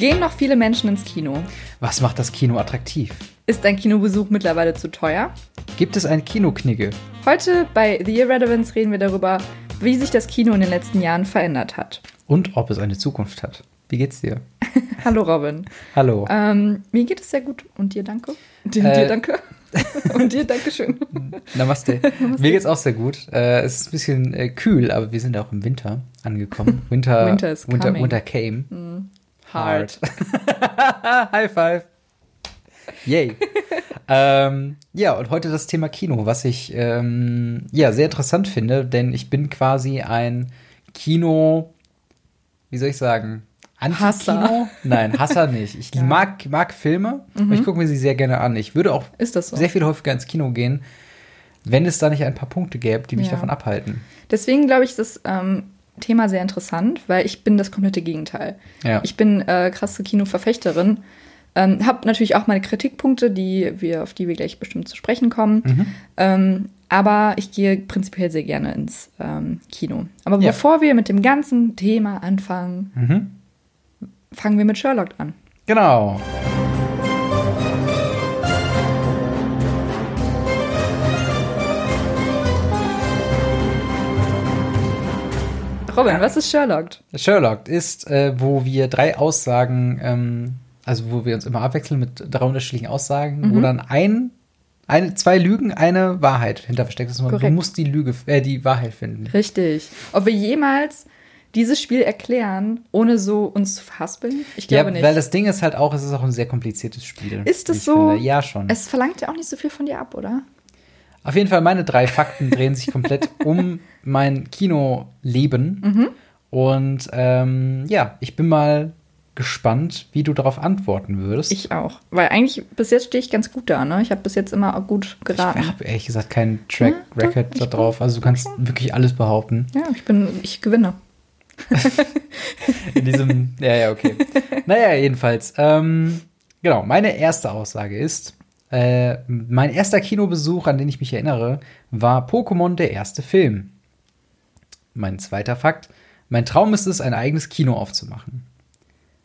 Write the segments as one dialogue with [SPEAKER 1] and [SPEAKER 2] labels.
[SPEAKER 1] Gehen noch viele Menschen ins Kino?
[SPEAKER 2] Was macht das Kino attraktiv?
[SPEAKER 1] Ist ein Kinobesuch mittlerweile zu teuer?
[SPEAKER 2] Gibt es eine Kinoknigge?
[SPEAKER 1] Heute bei The Irrelevance reden wir darüber, wie sich das Kino in den letzten Jahren verändert hat.
[SPEAKER 2] Und ob es eine Zukunft hat. Wie geht's dir?
[SPEAKER 1] Hallo Robin.
[SPEAKER 2] Hallo.
[SPEAKER 1] Ähm, mir geht es sehr gut. Und dir danke? Dir,
[SPEAKER 2] Äh,
[SPEAKER 1] dir danke. Und dir Dankeschön.
[SPEAKER 2] Namaste. Mir geht's auch sehr gut. Äh, es ist ein bisschen äh, kühl, aber wir sind auch im Winter angekommen. Winter,
[SPEAKER 1] Winter is
[SPEAKER 2] Winter,
[SPEAKER 1] coming.
[SPEAKER 2] Winter came.
[SPEAKER 1] Hard.
[SPEAKER 2] High five. Yay. ähm, ja, und heute das Thema Kino, was ich ähm, ja sehr interessant finde, denn ich bin quasi ein Kino, wie soll ich sagen, Anti-Kino?
[SPEAKER 1] Hasser.
[SPEAKER 2] Nein, Hasser nicht. Ich mag, mag Filme und ich gucke mir sie sehr gerne an. Ich würde auch
[SPEAKER 1] Ist das so?
[SPEAKER 2] sehr viel häufiger ins Kino gehen, wenn es da nicht ein paar Punkte gäbe, die mich
[SPEAKER 1] Ja.
[SPEAKER 2] davon abhalten.
[SPEAKER 1] Deswegen glaube ich, ist das ähm, Thema sehr interessant, weil ich bin das komplette Gegenteil.
[SPEAKER 2] Ja.
[SPEAKER 1] Ich bin äh, krasse Kinoverfechterin. Ähm, habe natürlich auch meine Kritikpunkte, die wir, auf die wir gleich bestimmt zu sprechen kommen.
[SPEAKER 2] Mhm.
[SPEAKER 1] Ähm, aber ich gehe prinzipiell sehr gerne ins ähm, Kino. Aber
[SPEAKER 2] Ja.
[SPEAKER 1] bevor wir mit dem ganzen Thema anfangen,
[SPEAKER 2] Mhm.
[SPEAKER 1] fangen wir mit Sherlock an.
[SPEAKER 2] Genau.
[SPEAKER 1] Robin, was ist Sherlock?
[SPEAKER 2] Sherlock ist, äh, wo wir drei Aussagen, ähm, also wo wir uns immer abwechseln mit drei unterschiedlichen Aussagen,
[SPEAKER 1] Mhm.
[SPEAKER 2] wo dann ein, eine, zwei Lügen, eine Wahrheit hinter versteckt ist. Du musst die Lüge, äh, die Wahrheit finden.
[SPEAKER 1] Richtig. Ob wir jemals dieses Spiel erklären, ohne so uns zu verhaspeln? Ich glaube
[SPEAKER 2] ja,
[SPEAKER 1] nicht.
[SPEAKER 2] weil das Ding ist halt auch, es ist auch ein sehr kompliziertes Spiel.
[SPEAKER 1] Ist es so?
[SPEAKER 2] Finde. Ja, schon.
[SPEAKER 1] es verlangt ja auch nicht so viel von dir ab, oder?
[SPEAKER 2] Auf jeden Fall, meine drei Fakten drehen sich komplett um mein Kinoleben.
[SPEAKER 1] Mhm.
[SPEAKER 2] Und ähm, ja, ich bin mal gespannt, wie du darauf antworten würdest.
[SPEAKER 1] Ich auch. Weil eigentlich bis jetzt stehe ich ganz gut da, ne? Ich habe bis jetzt immer gut geraten.
[SPEAKER 2] Ich habe ehrlich gesagt keinen Track
[SPEAKER 1] Ja,
[SPEAKER 2] Record
[SPEAKER 1] doch,
[SPEAKER 2] da drauf. Also du kannst wirklich alles behaupten.
[SPEAKER 1] ja, ich bin, ich gewinne.
[SPEAKER 2] In diesem. ja, ja, okay. Naja, jedenfalls. Ähm, genau, meine erste Aussage ist: äh, Mein erster Kinobesuch, an den ich mich erinnere, war Pokémon der erste Film. Mein zweiter Fakt: Mein Traum ist es, ein eigenes Kino aufzumachen.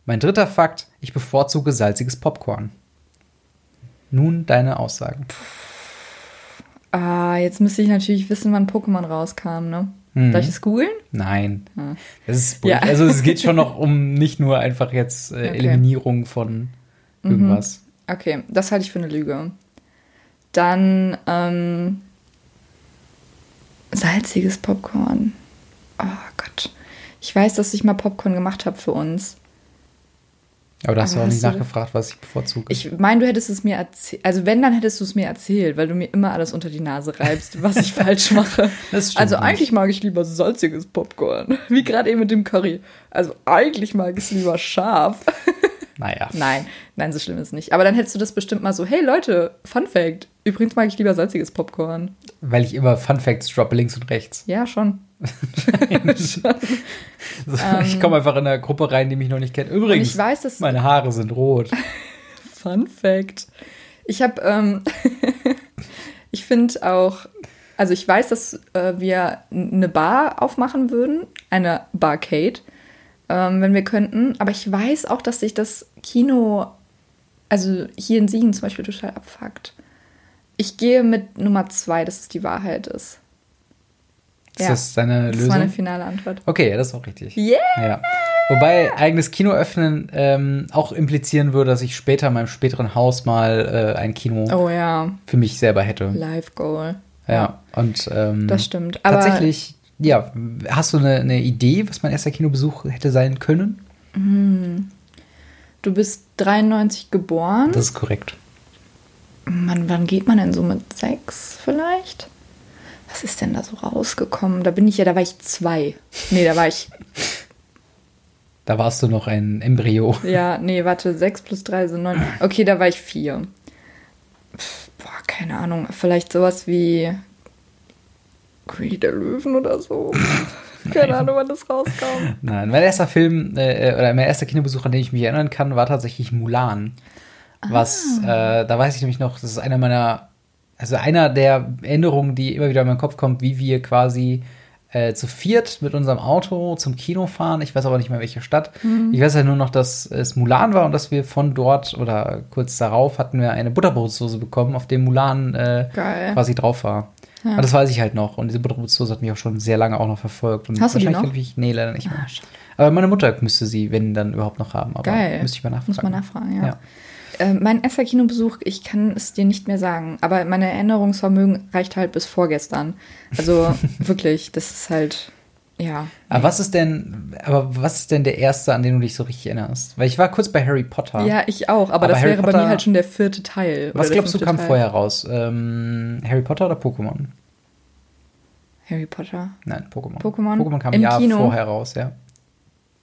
[SPEAKER 2] Mein dritter Fakt: Ich bevorzuge salziges Popcorn. Nun deine Aussagen.
[SPEAKER 1] Ah, jetzt müsste ich natürlich wissen, wann Pokémon rauskam, ne?
[SPEAKER 2] Mhm.
[SPEAKER 1] Darf ich es googeln?
[SPEAKER 2] Nein.
[SPEAKER 1] Hm.
[SPEAKER 2] Das ist
[SPEAKER 1] Ja.
[SPEAKER 2] also es geht schon noch um nicht nur einfach jetzt äh,
[SPEAKER 1] Okay. Mhm.
[SPEAKER 2] Eliminierung von irgendwas.
[SPEAKER 1] Okay, das halte ich für eine Lüge. Dann ähm, salziges Popcorn. Oh Gott. Ich weiß, dass ich mal Popcorn gemacht habe für uns.
[SPEAKER 2] Aber da hast
[SPEAKER 1] Aber
[SPEAKER 2] du auch nicht nachgefragt, was ich bevorzuge.
[SPEAKER 1] Ich meine, du hättest es mir erzählt. Also wenn, dann hättest du es mir erzählt, weil du mir immer alles unter die Nase reibst, was ich falsch mache.
[SPEAKER 2] Das
[SPEAKER 1] also
[SPEAKER 2] nicht.
[SPEAKER 1] eigentlich mag ich lieber salziges Popcorn. Wie gerade eben mit dem Curry. Also eigentlich mag ich es lieber scharf.
[SPEAKER 2] naja.
[SPEAKER 1] Nein, nein, so schlimm ist es nicht. Aber dann hättest du das bestimmt mal so, hey Leute, Fun Fact. Übrigens mag ich lieber salziges Popcorn.
[SPEAKER 2] Weil ich immer Fun Facts droppe links und rechts.
[SPEAKER 1] Ja, schon.
[SPEAKER 2] ich komme einfach in eine Gruppe rein, die mich noch nicht kennt. Übrigens,
[SPEAKER 1] Ähm. Ich weiß, dass
[SPEAKER 2] meine Haare sind rot.
[SPEAKER 1] Fun Fact. Ich habe, ähm, ich finde auch, also ich weiß, dass äh, wir eine Bar aufmachen würden, eine Barcade, ähm, wenn wir könnten. Aber ich weiß auch, dass sich das Kino, also hier in Siegen zum Beispiel, total abfuckt. Ich gehe mit Nummer zwei, dass es die Wahrheit ist.
[SPEAKER 2] Ist
[SPEAKER 1] Ja.
[SPEAKER 2] das deine
[SPEAKER 1] Das ist
[SPEAKER 2] Lösung?
[SPEAKER 1] meine finale Antwort.
[SPEAKER 2] okay, ja, das ist auch richtig.
[SPEAKER 1] Yeah!
[SPEAKER 2] Ja. Wobei eigenes Kino öffnen ähm, auch implizieren würde, dass ich später in meinem späteren Haus mal äh, ein Kino
[SPEAKER 1] Oh ja,
[SPEAKER 2] für mich selber hätte.
[SPEAKER 1] Live Goal.
[SPEAKER 2] Ja, und ähm,
[SPEAKER 1] Das stimmt. Aber
[SPEAKER 2] tatsächlich, ja, hast du eine, eine Idee, was mein erster Kinobesuch hätte sein können?
[SPEAKER 1] du bist 93 geboren.
[SPEAKER 2] Das ist korrekt.
[SPEAKER 1] Mann, wann geht man denn so mit sechs vielleicht? Was ist denn da so rausgekommen? Da bin ich ja, da war ich zwei. Nee, da war ich,
[SPEAKER 2] Da warst du noch ein Embryo.
[SPEAKER 1] ja, nee, warte, sechs plus drei sind neun. Okay, da war ich vier. Pff, Boah, keine Ahnung, vielleicht sowas wie König der Löwen oder so. Keine Ahnung, wann das rauskam.
[SPEAKER 2] Nein, mein erster Film äh, oder mein erster Kinobesuch, an den ich mich erinnern kann, war tatsächlich Mulan. Was,
[SPEAKER 1] Ah.
[SPEAKER 2] äh, da weiß ich nämlich noch, das ist einer meiner, also einer der Erinnerungen, die immer wieder in meinen Kopf kommt, wie wir quasi äh, zu viert mit unserem Auto zum Kino fahren. Ich weiß aber nicht mehr, welche Stadt.
[SPEAKER 1] Mhm.
[SPEAKER 2] Ich weiß ja nur noch, dass es Mulan war und dass wir von dort oder kurz darauf hatten wir eine Butterbrotssoße bekommen, auf dem Mulan äh, quasi drauf war.
[SPEAKER 1] Ja.
[SPEAKER 2] Und das weiß ich halt noch. Und diese Butterbrotssoße hat mich auch schon sehr lange auch noch verfolgt. Und
[SPEAKER 1] Hast du die noch?
[SPEAKER 2] Ich, nee, leider nicht mehr.
[SPEAKER 1] Ah.
[SPEAKER 2] Aber meine Mutter müsste sie, wenn dann überhaupt noch haben. Aber
[SPEAKER 1] Geil.
[SPEAKER 2] Müsste ich mal nachfragen.
[SPEAKER 1] Muss man nachfragen, ja.
[SPEAKER 2] Ja.
[SPEAKER 1] Äh, mein erster Kinobesuch, ich kann es dir nicht mehr sagen, aber mein Erinnerungsvermögen reicht halt bis vorgestern. Also wirklich, das ist halt, ja.
[SPEAKER 2] Aber was ist denn, aber was ist denn der erste, an den du dich so richtig erinnerst? Weil ich war kurz bei Harry Potter.
[SPEAKER 1] Ja, ich auch, aber,
[SPEAKER 2] Aber
[SPEAKER 1] das
[SPEAKER 2] Harry
[SPEAKER 1] wäre bei
[SPEAKER 2] Potter-
[SPEAKER 1] mir halt schon der vierte Teil.
[SPEAKER 2] was glaubst du kam
[SPEAKER 1] Teil.
[SPEAKER 2] vorher raus? Ähm, Harry Potter oder Pokémon?
[SPEAKER 1] Harry Potter.
[SPEAKER 2] Nein, Pokémon.
[SPEAKER 1] Pokémon?
[SPEAKER 2] Pokémon kam
[SPEAKER 1] Im
[SPEAKER 2] ein Jahr
[SPEAKER 1] Kino?
[SPEAKER 2] vorher raus, ja.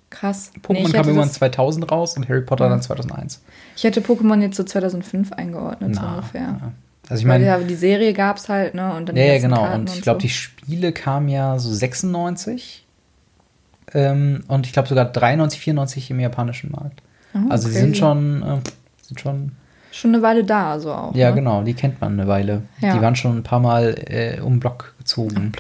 [SPEAKER 1] Krass.
[SPEAKER 2] Pokémon
[SPEAKER 1] Nee,
[SPEAKER 2] kam irgendwann
[SPEAKER 1] das-
[SPEAKER 2] 2000 raus und Harry Potter
[SPEAKER 1] Ja.
[SPEAKER 2] dann 2001.
[SPEAKER 1] Ich hätte Pokémon jetzt so 2005 eingeordnet, so ungefähr.
[SPEAKER 2] ja. Also ich meine,
[SPEAKER 1] ja, die Serie gab es halt, ne? Und dann die
[SPEAKER 2] ja, ja, genau.
[SPEAKER 1] Karten
[SPEAKER 2] Und ich glaube,
[SPEAKER 1] so.
[SPEAKER 2] die Spiele kamen ja so 96 ähm, und ich glaube sogar 93, 94 im japanischen Markt.
[SPEAKER 1] Oh,
[SPEAKER 2] also die
[SPEAKER 1] crazy.
[SPEAKER 2] sind schon, äh, sind schon
[SPEAKER 1] Schon eine Weile da, so auch.
[SPEAKER 2] Ja,
[SPEAKER 1] ne?
[SPEAKER 2] genau, die kennt man eine Weile.
[SPEAKER 1] Ja.
[SPEAKER 2] Die waren schon ein paar Mal äh, um den Block gezogen.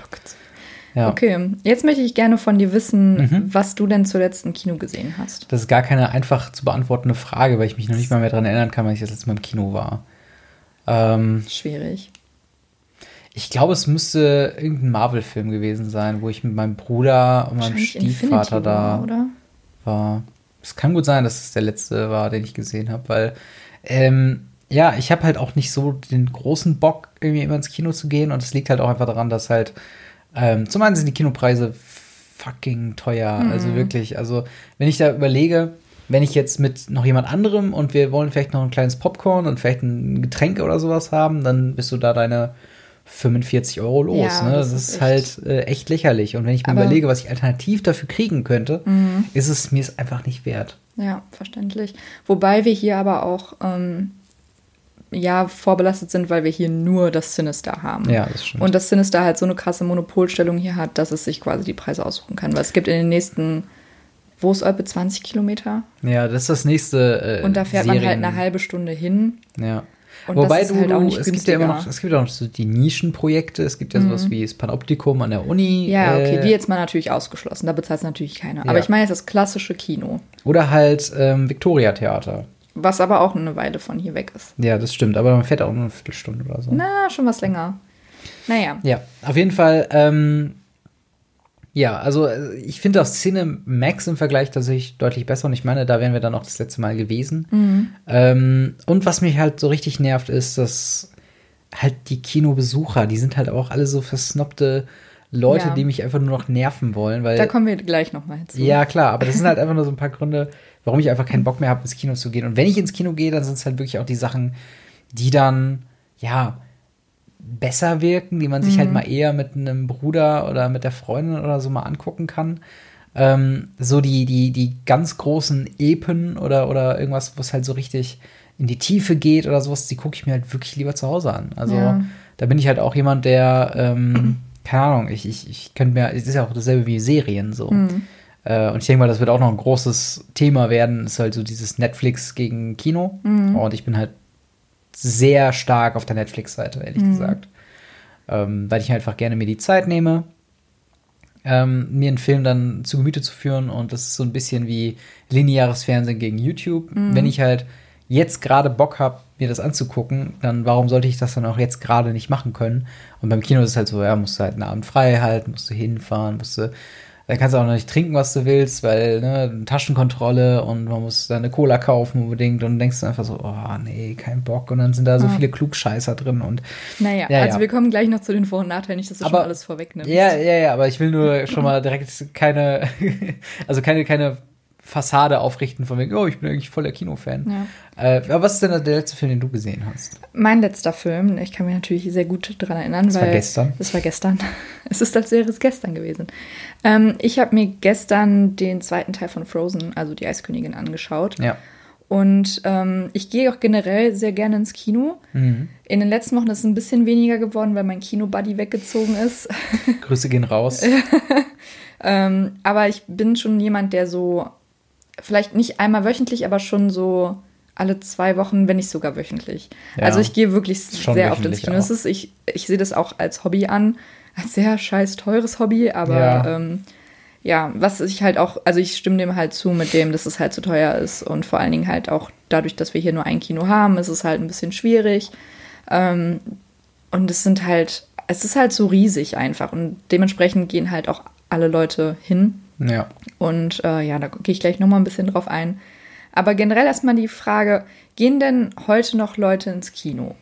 [SPEAKER 2] Ja.
[SPEAKER 1] Okay, jetzt möchte ich gerne von dir wissen,
[SPEAKER 2] Mhm.
[SPEAKER 1] was du denn zuletzt im Kino gesehen hast.
[SPEAKER 2] Das ist gar keine einfach zu beantwortende Frage, weil ich mich noch nicht mal mehr daran erinnern kann, weil ich das letzte Mal im Kino war. Ähm,
[SPEAKER 1] Schwierig.
[SPEAKER 2] ich glaube, es müsste irgendein Marvel-Film gewesen sein, wo ich mit meinem Bruder und meinem Stiefvater
[SPEAKER 1] Infinity
[SPEAKER 2] da
[SPEAKER 1] War,
[SPEAKER 2] war. Es kann gut sein, dass es der letzte war, den ich gesehen habe, weil ähm, ja, ich habe halt auch nicht so den großen Bock, irgendwie immer ins Kino zu gehen und es liegt halt auch einfach daran, dass halt ähm, zum einen sind die Kinopreise fucking teuer,
[SPEAKER 1] Mhm.
[SPEAKER 2] also wirklich, also wenn ich da überlege, wenn ich jetzt mit noch jemand anderem und wir wollen vielleicht noch ein kleines Popcorn und vielleicht ein Getränk oder sowas haben, dann bist du da deine 45 Euro los.
[SPEAKER 1] Ja,
[SPEAKER 2] ne?
[SPEAKER 1] das
[SPEAKER 2] Das,
[SPEAKER 1] ist
[SPEAKER 2] ist halt äh, echt lächerlich. Und wenn ich mir
[SPEAKER 1] Aber-
[SPEAKER 2] überlege, was ich alternativ dafür kriegen könnte,
[SPEAKER 1] Mhm.
[SPEAKER 2] ist es mir es einfach nicht wert.
[SPEAKER 1] Ja, verständlich. Wobei wir hier aber auch ähm, ja vorbelastet sind, weil wir hier nur das Sinister haben.
[SPEAKER 2] Ja, das stimmt.
[SPEAKER 1] Und das Sinister halt so eine krasse Monopolstellung hier hat, dass es sich quasi die Preise aussuchen kann. Weil es gibt in den nächsten, wo ist Olpe, 20 Kilometer?
[SPEAKER 2] ja, das ist das nächste. Äh,
[SPEAKER 1] Und da fährt man halt
[SPEAKER 2] Serien-
[SPEAKER 1] eine halbe Stunde hin.
[SPEAKER 2] Ja.
[SPEAKER 1] Und
[SPEAKER 2] Wobei du,
[SPEAKER 1] halt auch
[SPEAKER 2] du
[SPEAKER 1] nicht
[SPEAKER 2] es gibt ja immer noch.
[SPEAKER 1] Mhm.
[SPEAKER 2] es gibt ja auch noch so die Nischenprojekte. Es gibt ja sowas wie das Panoptikum an der Uni.
[SPEAKER 1] Ja, okay,
[SPEAKER 2] äh,
[SPEAKER 1] die jetzt mal natürlich ausgeschlossen. Da bezahlt natürlich keiner. Aber
[SPEAKER 2] Ja.
[SPEAKER 1] ich meine jetzt das klassische Kino,
[SPEAKER 2] Oder halt ähm, Victoria Theater.
[SPEAKER 1] was aber auch eine Weile von hier weg ist.
[SPEAKER 2] Ja, das stimmt. Aber man fährt auch nur eine Viertelstunde oder so.
[SPEAKER 1] Na, schon was länger. Naja.
[SPEAKER 2] Ja, auf jeden Fall. Ähm, ja, also äh, ich finde auch Szene Max im Vergleich tatsächlich deutlich besser. Und ich meine, da wären wir dann auch das letzte Mal gewesen.
[SPEAKER 1] Mhm.
[SPEAKER 2] Ähm, und was mich halt so richtig nervt, ist, dass halt die Kinobesucher, die sind halt auch alle so versnobte Leute,
[SPEAKER 1] Ja.
[SPEAKER 2] die mich einfach nur noch nerven wollen. Weil
[SPEAKER 1] Da kommen wir gleich nochmal zu.
[SPEAKER 2] ja, klar, aber das sind halt einfach nur so ein paar Gründe, warum ich einfach keinen Bock mehr habe, ins Kino zu gehen. Und wenn ich ins Kino gehe, dann sind es halt wirklich auch die Sachen, die dann, ja, besser wirken, die man sich halt mal eher mit einem Bruder oder mit der Freundin oder so mal angucken kann. Ähm, so die, die, die ganz großen Epen oder, oder irgendwas, wo es halt so richtig in die Tiefe geht oder sowas, die gucke ich mir halt wirklich lieber zu Hause an. Also
[SPEAKER 1] Ja.
[SPEAKER 2] da bin ich halt auch jemand, der, ähm, keine Ahnung, ich, ich, ich könnte mir, es ist ja auch dasselbe wie Serien so.
[SPEAKER 1] Mhm.
[SPEAKER 2] Äh, und ich denke mal, das wird auch noch ein großes Thema werden, ist halt so dieses Netflix gegen Kino.
[SPEAKER 1] Mhm.
[SPEAKER 2] Und ich bin halt sehr stark auf der Netflix-Seite, ehrlich
[SPEAKER 1] Mhm.
[SPEAKER 2] gesagt. Ähm, weil ich einfach gerne mir die Zeit nehme, ähm, mir einen Film dann zu Gemüte zu führen. Und das ist so ein bisschen wie lineares Fernsehen gegen YouTube.
[SPEAKER 1] Mhm.
[SPEAKER 2] Wenn ich halt jetzt gerade Bock habe, mir das anzugucken, dann warum sollte ich das dann auch jetzt gerade nicht machen können? Und beim Kino ist es halt so, ja, musst du halt einen Abend frei halten, musst du hinfahren, musst du da kannst du auch noch nicht trinken, was du willst, weil ne, Taschenkontrolle und man muss da eine Cola kaufen unbedingt und denkst du einfach so, oh nee, kein Bock. Und dann sind da so
[SPEAKER 1] Ja.
[SPEAKER 2] viele Klugscheißer drin und
[SPEAKER 1] Naja,
[SPEAKER 2] Ja,
[SPEAKER 1] also
[SPEAKER 2] ja.
[SPEAKER 1] wir kommen gleich noch zu den Vor- und Nachteilen, nicht, dass du
[SPEAKER 2] Aber-
[SPEAKER 1] schon alles vorwegnimmst.
[SPEAKER 2] ja, ja, ja, aber ich will nur schon mal direkt keine, also keine, keine Fassade aufrichten von wegen, oh, ich bin eigentlich voll der Kinofan.
[SPEAKER 1] Ja.
[SPEAKER 2] Äh, aber was ist denn der letzte Film, den du gesehen hast?
[SPEAKER 1] Mein letzter Film, ich kann mich natürlich sehr gut daran erinnern,
[SPEAKER 2] Das war
[SPEAKER 1] weil
[SPEAKER 2] gestern.
[SPEAKER 1] Es war gestern. Es ist, als wäre es gestern gewesen. Ähm, ich habe mir gestern den zweiten Teil von Frozen, also die Eiskönigin, angeschaut.
[SPEAKER 2] Ja.
[SPEAKER 1] Und ähm, ich gehe auch generell sehr gerne ins Kino.
[SPEAKER 2] Mhm.
[SPEAKER 1] In den letzten Wochen ist es ein bisschen weniger geworden, weil mein Kino-Buddy weggezogen ist.
[SPEAKER 2] Grüße gehen raus.
[SPEAKER 1] ähm, aber ich bin schon jemand, der so, vielleicht nicht einmal wöchentlich, aber schon so alle zwei Wochen, wenn nicht sogar wöchentlich.
[SPEAKER 2] Ja.
[SPEAKER 1] Also ich gehe wirklich sehr oft ins Kino. ist, ich, ich sehe das auch als Hobby an. ein sehr scheiß teures Hobby, aber ja. Ähm, ja, was ich halt auch, also ich stimme dem halt zu mit dem, dass es halt zu teuer ist und vor allen Dingen halt auch dadurch, dass wir hier nur ein Kino haben, ist es halt ein bisschen schwierig. Ähm, und es sind halt, es ist halt so riesig einfach und dementsprechend gehen halt auch alle Leute hin.
[SPEAKER 2] Ja.
[SPEAKER 1] Und äh, ja, da gehe ich gleich nochmal ein bisschen drauf ein. Aber generell erstmal die Frage, gehen denn heute noch Leute ins Kino?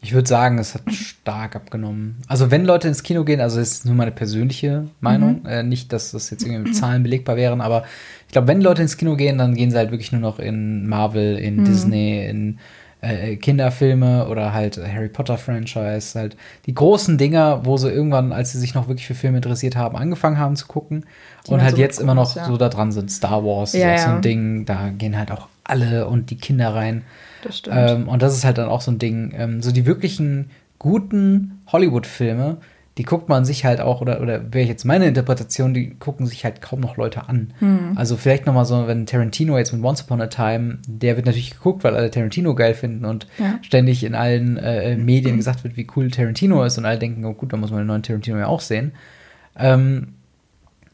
[SPEAKER 2] Ich würde sagen, es hat stark abgenommen. Also wenn Leute ins Kino gehen, also das ist nur meine persönliche Meinung, mhm. äh, nicht, dass das jetzt irgendwie mit Zahlen belegbar wären, aber ich glaube, wenn Leute ins Kino gehen, dann gehen sie halt wirklich nur noch in Marvel, in mhm. Disney, in äh, Kinderfilme oder halt Harry Potter Franchise, halt die großen Dinger, wo sie irgendwann, als sie sich noch wirklich für Filme interessiert haben, angefangen haben zu gucken die und halt so jetzt immer noch ja. so da dran sind. Star Wars ja, ist auch so ein Ding, da gehen halt auch alle und die Kinder rein.
[SPEAKER 1] Das stimmt.
[SPEAKER 2] Ähm, und das ist halt dann auch so ein Ding. Ähm, so die wirklichen guten Hollywood-Filme, die guckt man sich halt auch, oder, oder wäre jetzt meine Interpretation, die gucken sich halt kaum noch Leute an. Hm. Also vielleicht noch mal so, wenn Tarantino jetzt mit Once Upon a Time, der wird natürlich geguckt, weil alle Tarantino geil finden und ja. ständig in allen äh, Medien gesagt wird, wie cool Tarantino ist und alle denken, oh gut, dann muss man den neuen Tarantino ja auch sehen. Ähm,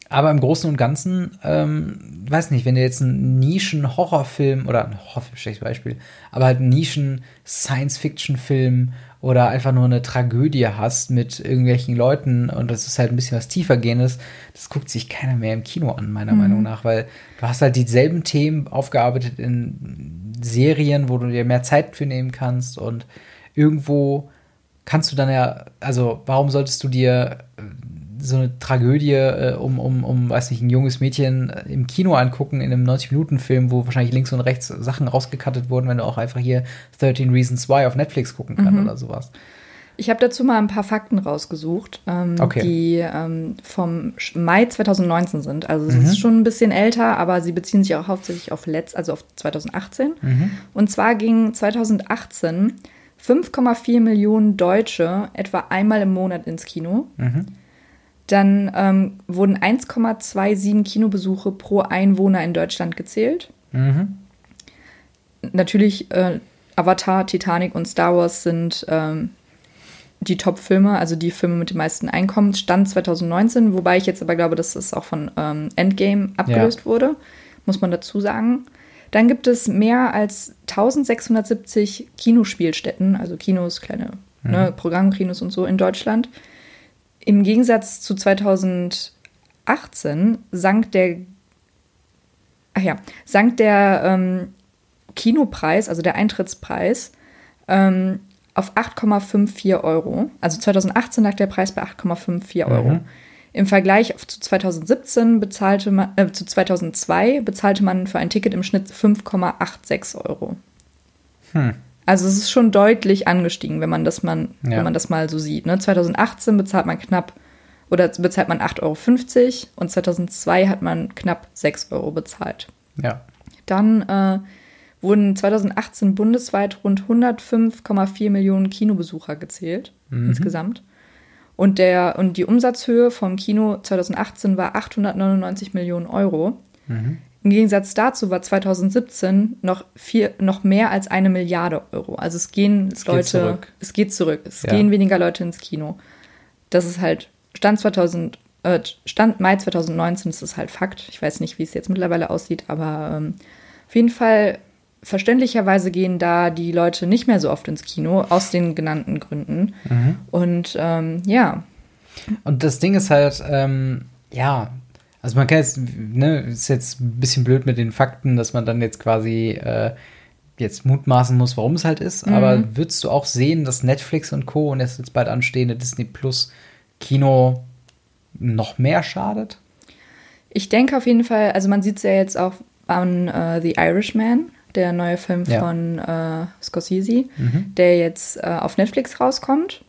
[SPEAKER 2] aber im Großen und Ganzen, ähm, weiß nicht, wenn du jetzt einen Nischen-Horrorfilm oder ein Horrorfilm, schlechtes Beispiel, aber halt einen Nischen-Science-Fiction-Film oder einfach nur eine Tragödie hast mit irgendwelchen Leuten und das ist halt ein bisschen was tiefer gehendes, das guckt sich keiner mehr im Kino an, meiner mhm. Meinung nach, weil du hast halt dieselben Themen aufgearbeitet in Serien, wo du dir mehr Zeit für nehmen kannst und irgendwo kannst du dann ja, also warum solltest du dir so eine Tragödie äh, um, um, um, weiß nicht, ein junges Mädchen äh, im Kino angucken, in einem 90-Minuten-Film, wo wahrscheinlich links und rechts Sachen rausgekattet wurden, wenn du auch einfach hier 13 Reasons Why auf Netflix gucken kannst mhm. oder sowas.
[SPEAKER 1] Ich habe dazu mal ein paar Fakten rausgesucht, ähm, okay. die ähm, vom Mai 2019 sind. Also es mhm. ist schon ein bisschen älter, aber sie beziehen sich auch hauptsächlich auf letzt, also auf 2018. Mhm. Und zwar ging 2018 5,4 Millionen Deutsche etwa einmal im Monat ins Kino. Mhm. Dann ähm, wurden 1,27 Kinobesuche pro Einwohner in Deutschland gezählt. Mhm. Natürlich äh, Avatar, Titanic und Star Wars sind ähm, die Top-Filme, also die Filme mit den meisten Einkommen. Stand 2019, wobei ich jetzt aber glaube, dass es auch von ähm, Endgame abgelöst ja. wurde, muss man dazu sagen. Dann gibt es mehr als 1670 Kinospielstätten, also Kinos, kleine mhm. ne, Programmkinos und so in Deutschland. Im Gegensatz zu 2018 sank der, ach ja, sank der ähm, Kinopreis, also der Eintrittspreis, ähm, auf 8,54 Euro. Also 2018 lag der Preis bei 8,54 Euro. Mhm. Im Vergleich zu 2017 bezahlte man, äh, zu 2002 bezahlte man für ein Ticket im Schnitt 5,86 Euro. Hm. Also es ist schon deutlich angestiegen, wenn man das, man, ja. wenn man das mal so sieht. Ne? 2018 bezahlt man knapp oder bezahlt man 8,50 Euro und 2002 hat man knapp 6 Euro bezahlt.
[SPEAKER 2] Ja.
[SPEAKER 1] Dann äh, wurden 2018 bundesweit rund 105,4 Millionen Kinobesucher gezählt mhm. insgesamt. Und, der, und die Umsatzhöhe vom Kino 2018 war 899 Millionen Euro. Mhm. Im Gegensatz dazu war 2017 noch, vier, noch mehr als eine Milliarde Euro. Also es gehen es Leute, geht zurück. es geht zurück. Es ja. gehen weniger Leute ins Kino. Das ist halt Stand 2000, äh, Stand Mai 2019 ist das halt Fakt. Ich weiß nicht, wie es jetzt mittlerweile aussieht, aber ähm, auf jeden Fall verständlicherweise gehen da die Leute nicht mehr so oft ins Kino aus den genannten Gründen. Mhm. Und ähm, ja.
[SPEAKER 2] Und das Ding ist halt, ähm, ja, also man kann jetzt, ne, ist jetzt ein bisschen blöd mit den Fakten, dass man dann jetzt quasi äh, jetzt mutmaßen muss, warum es halt ist. Mhm. Aber würdest du auch sehen, dass Netflix und Co. und das jetzt bald anstehende Disney Plus Kino noch mehr schadet?
[SPEAKER 1] Ich denke auf jeden Fall, also man sieht es ja jetzt auch an uh, The Irishman, der neue Film ja. von uh, Scorsese, mhm. der jetzt uh, auf Netflix rauskommt.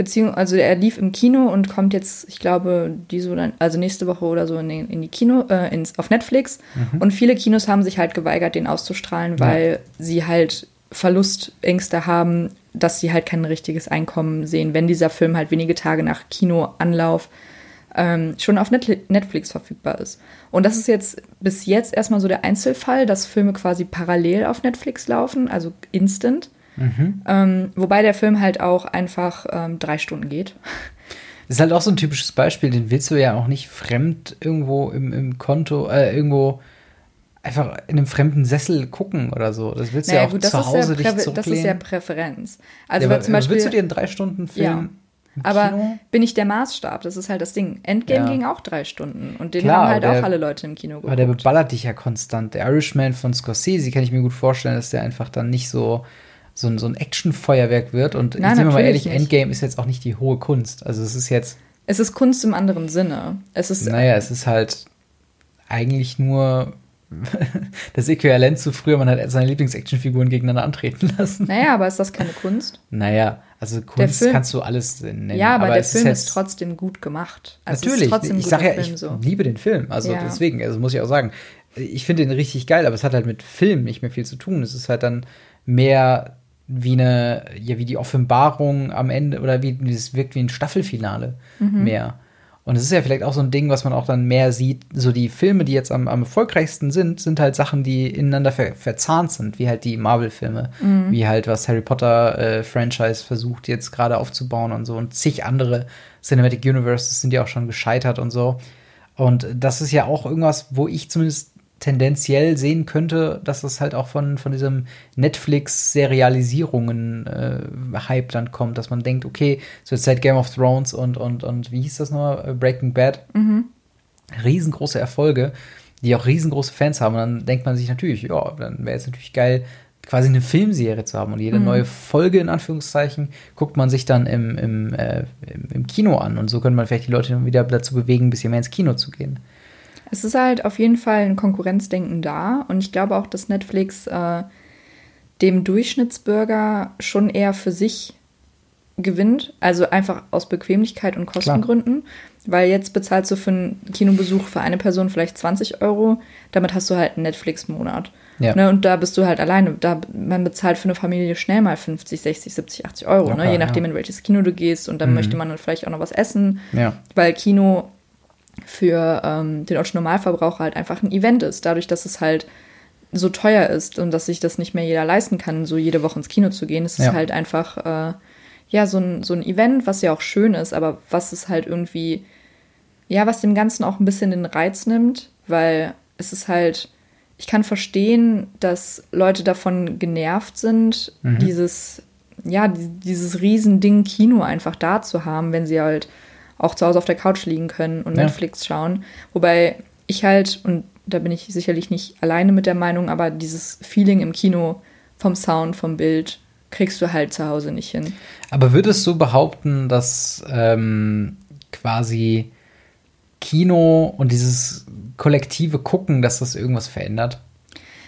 [SPEAKER 1] Beziehungsweise, also er lief im Kino und kommt jetzt, ich glaube, diese oder, also nächste Woche oder so in, in die Kino, äh, ins, auf Netflix. Mhm. Und viele Kinos haben sich halt geweigert, den auszustrahlen, weil ja. sie halt Verlustängste haben, dass sie halt kein richtiges Einkommen sehen, wenn dieser Film halt wenige Tage nach Kinoanlauf ähm, schon auf Netflix verfügbar ist. Und das ist jetzt bis jetzt erstmal so der Einzelfall, dass Filme quasi parallel auf Netflix laufen, also instant. Mhm. Ähm, wobei der Film halt auch einfach ähm, drei Stunden geht.
[SPEAKER 2] ist halt auch so ein typisches Beispiel, den willst du ja auch nicht fremd irgendwo im, im Konto, äh, irgendwo einfach in einem fremden Sessel gucken oder so. Das willst du naja, ja auch gut, zu Hause
[SPEAKER 1] ja dich Das ist ja Präferenz. Also
[SPEAKER 2] ja, aber, zum Beispiel, willst du dir einen drei Stunden Film
[SPEAKER 1] ja. Aber bin ich der Maßstab? Das ist halt das Ding. Endgame ja. ging auch drei Stunden und den Klar, haben halt der, auch alle Leute im Kino geguckt.
[SPEAKER 2] Aber der beballert dich ja konstant. Der Irishman von Scorsese kann ich mir gut vorstellen, dass der einfach dann nicht so so ein, so ein Actionfeuerwerk wird. Und Nein, sind wir mal ehrlich, nicht. Endgame ist jetzt auch nicht die hohe Kunst. Also es ist jetzt.
[SPEAKER 1] Es ist Kunst im anderen Sinne. Es ist.
[SPEAKER 2] Naja, es ist halt eigentlich nur das Äquivalent zu früher, man hat seine Lieblings-Actionfiguren gegeneinander antreten lassen.
[SPEAKER 1] Naja, aber ist das keine Kunst?
[SPEAKER 2] Naja, also Kunst kannst du alles nennen.
[SPEAKER 1] Ja, aber, aber der Film ist, ist, trotzdem gut gemacht.
[SPEAKER 2] Also natürlich, ich sage ja, ich so. liebe den Film. Also ja. deswegen, also muss ich auch sagen, ich finde den richtig geil, aber es hat halt mit Film nicht mehr viel zu tun. Es ist halt dann mehr wie eine, ja, wie die Offenbarung am Ende oder wie es wirkt wie ein Staffelfinale mhm. mehr. Und es ist ja vielleicht auch so ein Ding, was man auch dann mehr sieht. So die Filme, die jetzt am, am erfolgreichsten sind, sind halt Sachen, die ineinander ver verzahnt sind, wie halt die Marvel-Filme, mhm. wie halt was Harry Potter-Franchise äh, versucht jetzt gerade aufzubauen und so und zig andere Cinematic Universes sind ja auch schon gescheitert und so. Und das ist ja auch irgendwas, wo ich zumindest tendenziell sehen könnte, dass es halt auch von, von diesem Netflix-Serialisierungen-Hype äh, dann kommt, dass man denkt, okay, so jetzt seit Game of Thrones und, und, und wie hieß das nochmal? Äh, Breaking Bad. Mhm. Riesengroße Erfolge, die auch riesengroße Fans haben. Und dann denkt man sich natürlich, ja, dann wäre es natürlich geil, quasi eine Filmserie zu haben. Und jede mhm. neue Folge, in Anführungszeichen, guckt man sich dann im, im, äh, im, im Kino an. Und so könnte man vielleicht die Leute wieder dazu bewegen, ein bisschen mehr ins Kino zu gehen.
[SPEAKER 1] Es ist halt auf jeden Fall ein Konkurrenzdenken da und ich glaube auch, dass Netflix äh, dem Durchschnittsbürger schon eher für sich gewinnt, also einfach aus Bequemlichkeit und Kostengründen, Klar. weil jetzt bezahlst du für einen Kinobesuch für eine Person vielleicht 20 Euro, damit hast du halt einen Netflix-Monat. Ja. Ne, und da bist du halt alleine. Da, man bezahlt für eine Familie schnell mal 50, 60, 70, 80 Euro, ja, ne? je nachdem, ja. in welches Kino du gehst. Und dann mhm. möchte man dann vielleicht auch noch was essen, weil Kino für ähm, den Otto Normalverbraucher halt einfach ein Event ist. Dadurch, dass es halt so teuer ist und dass sich das nicht mehr jeder leisten kann, so jede Woche ins Kino zu gehen, ist ja. es halt einfach äh, ja so ein, so ein Event, was ja auch schön ist, aber was es halt irgendwie, ja, was dem Ganzen auch ein bisschen den Reiz nimmt, weil es ist halt, ich kann verstehen, dass Leute davon genervt sind, mhm. dieses, ja, dieses Riesending Kino einfach da zu haben, wenn sie halt auch zu Hause auf der Couch liegen können und ja. Netflix schauen. Wobei ich halt, und da bin ich sicherlich nicht alleine mit der Meinung, aber dieses Feeling im Kino vom Sound, vom Bild, kriegst du halt zu Hause nicht hin.
[SPEAKER 2] Aber würdest du behaupten, dass ähm, quasi Kino und dieses kollektive Gucken, dass das irgendwas verändert?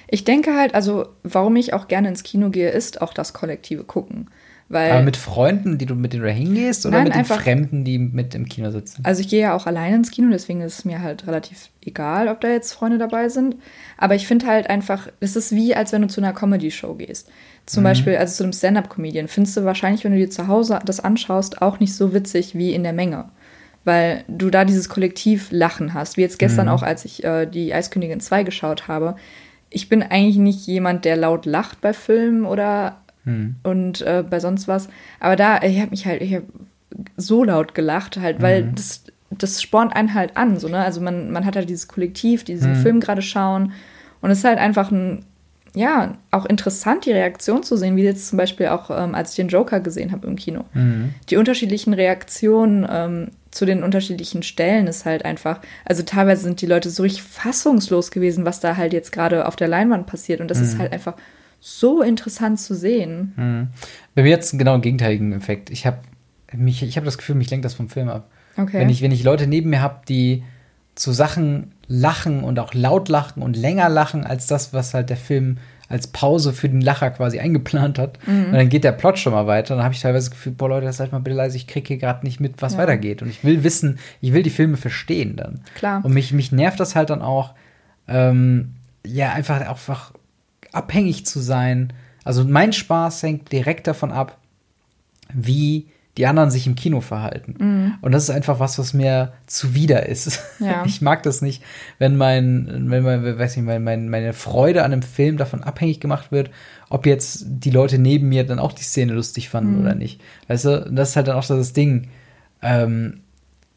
[SPEAKER 1] Ich denke halt, also warum ich auch gerne ins Kino gehe, ist auch das kollektive Gucken. Weil,
[SPEAKER 2] Aber mit Freunden, die du mit denen du hingehst, oder nein, mit einfach, den Fremden, die mit im Kino sitzen?
[SPEAKER 1] Also ich gehe ja auch alleine ins Kino, deswegen ist es mir halt relativ egal, ob da jetzt Freunde dabei sind. Aber ich finde halt einfach, es ist wie, als wenn du zu einer Comedy-Show gehst. Zum mhm. Beispiel, also zu einem Stand-Up-Comedian, findest du wahrscheinlich, wenn du dir zu Hause das anschaust, auch nicht so witzig wie in der Menge. Weil du da dieses Kollektiv-Lachen hast. Wie jetzt gestern mhm. auch, als ich äh, die Eiskönigin 2 geschaut habe. Ich bin eigentlich nicht jemand, der laut lacht bei Filmen oder hm. und äh, bei sonst was. Aber da, ich habe mich halt, ich habe so laut gelacht, halt, weil mhm. das, das spornt einen halt an. So, ne? Also man, man hat halt dieses Kollektiv, die diesen mhm. Film gerade schauen. Und es ist halt einfach ein, ja, auch interessant, die Reaktion zu sehen, wie jetzt zum Beispiel auch, ähm, als ich den Joker gesehen habe im Kino. Mhm. Die unterschiedlichen Reaktionen ähm, zu den unterschiedlichen Stellen ist halt einfach, also teilweise sind die Leute so richtig fassungslos gewesen, was da halt jetzt gerade auf der Leinwand passiert. Und das ist mhm. halt einfach so interessant zu sehen.
[SPEAKER 2] Mhm. Bei mir jetzt genau einen gegenteiligen Effekt. Ich habe mich, ich habe das Gefühl, mich lenkt das vom Film ab. Okay. Wenn ich, wenn ich Leute neben mir habe, die zu Sachen lachen und auch laut lachen und länger lachen als das, was halt der Film als Pause für den Lacher quasi eingeplant hat. Mhm. Und dann geht der Plot schon mal weiter. Dann habe ich teilweise das Gefühl, boah Leute, seid mal bitte leise, ich kriege hier gerade nicht mit, was ja. weitergeht. Und ich will wissen, ich will die Filme verstehen dann.
[SPEAKER 1] Klar.
[SPEAKER 2] Und mich, mich nervt das halt dann auch, ähm, ja, einfach, einfach abhängig zu sein. Also mein Spaß hängt direkt davon ab, wie die anderen sich im Kino verhalten. Mhm. Und das ist einfach was, was mir zuwider ist. Ja. Ich mag das nicht, wenn mein, wenn mein, weiß nicht, mein, meine Freude an einem Film davon abhängig gemacht wird, ob jetzt die Leute neben mir dann auch die Szene lustig fanden mhm. oder nicht. Weißt du, das ist halt dann auch das Ding. Ähm,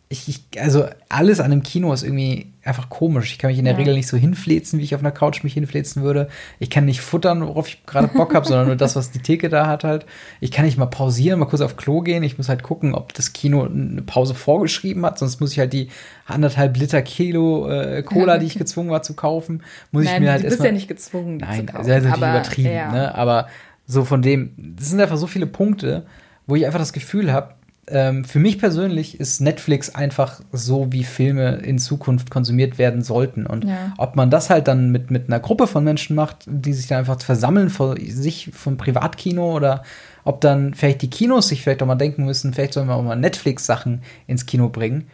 [SPEAKER 2] ich, ich, also alles an einem Kino ist irgendwie einfach komisch. Ich kann mich in der
[SPEAKER 1] Ja.
[SPEAKER 2] Regel nicht so hinfläzen, wie ich auf einer Couch mich hinfläzen würde. Ich kann nicht futtern, worauf ich gerade Bock habe, sondern nur das, was die Theke da hat halt. Ich kann nicht mal pausieren, mal kurz auf Klo gehen. Ich muss halt gucken, ob das Kino eine Pause vorgeschrieben hat. Sonst muss ich halt die anderthalb Liter Kilo äh, Cola, die ich gezwungen war zu kaufen, muss ich
[SPEAKER 1] Nein,
[SPEAKER 2] mir halt
[SPEAKER 1] du bist
[SPEAKER 2] erstmal
[SPEAKER 1] ja nicht gezwungen, die
[SPEAKER 2] Nein,
[SPEAKER 1] zu
[SPEAKER 2] das
[SPEAKER 1] kaufen.
[SPEAKER 2] ist natürlich
[SPEAKER 1] aber,
[SPEAKER 2] übertrieben,
[SPEAKER 1] ja.
[SPEAKER 2] ne? Aber so von dem, das sind einfach so viele Punkte, wo ich einfach das Gefühl habe, ähm, für mich persönlich ist Netflix einfach so, wie Filme in Zukunft konsumiert werden sollten. Und
[SPEAKER 1] Ja.
[SPEAKER 2] ob man das halt dann mit, mit einer Gruppe von Menschen macht, die sich dann einfach versammeln vor sich vom Privatkino oder ob dann vielleicht die Kinos sich vielleicht auch mal denken müssen, vielleicht sollen wir auch mal Netflix-Sachen ins Kino bringen.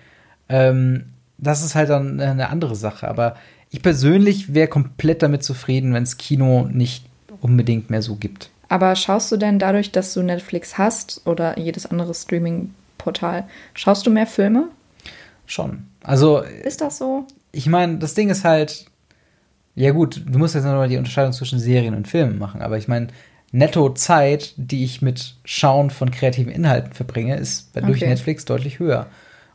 [SPEAKER 2] Ähm, das ist halt dann eine andere Sache. Aber ich persönlich wäre komplett damit zufrieden, wenn es Kino nicht unbedingt mehr so gibt.
[SPEAKER 1] Aber schaust du denn dadurch, dass du Netflix hast oder jedes andere Streaming-Portal, schaust du mehr Filme?
[SPEAKER 2] Schon. Also,
[SPEAKER 1] Ist das so?
[SPEAKER 2] ich meine, das Ding ist halt, ja gut, du musst jetzt noch mal die Unterscheidung zwischen Serien und Filmen machen, aber ich meine, netto Zeit, die ich mit Schauen von kreativen Inhalten verbringe, ist durch
[SPEAKER 1] Okay.
[SPEAKER 2] Netflix deutlich höher.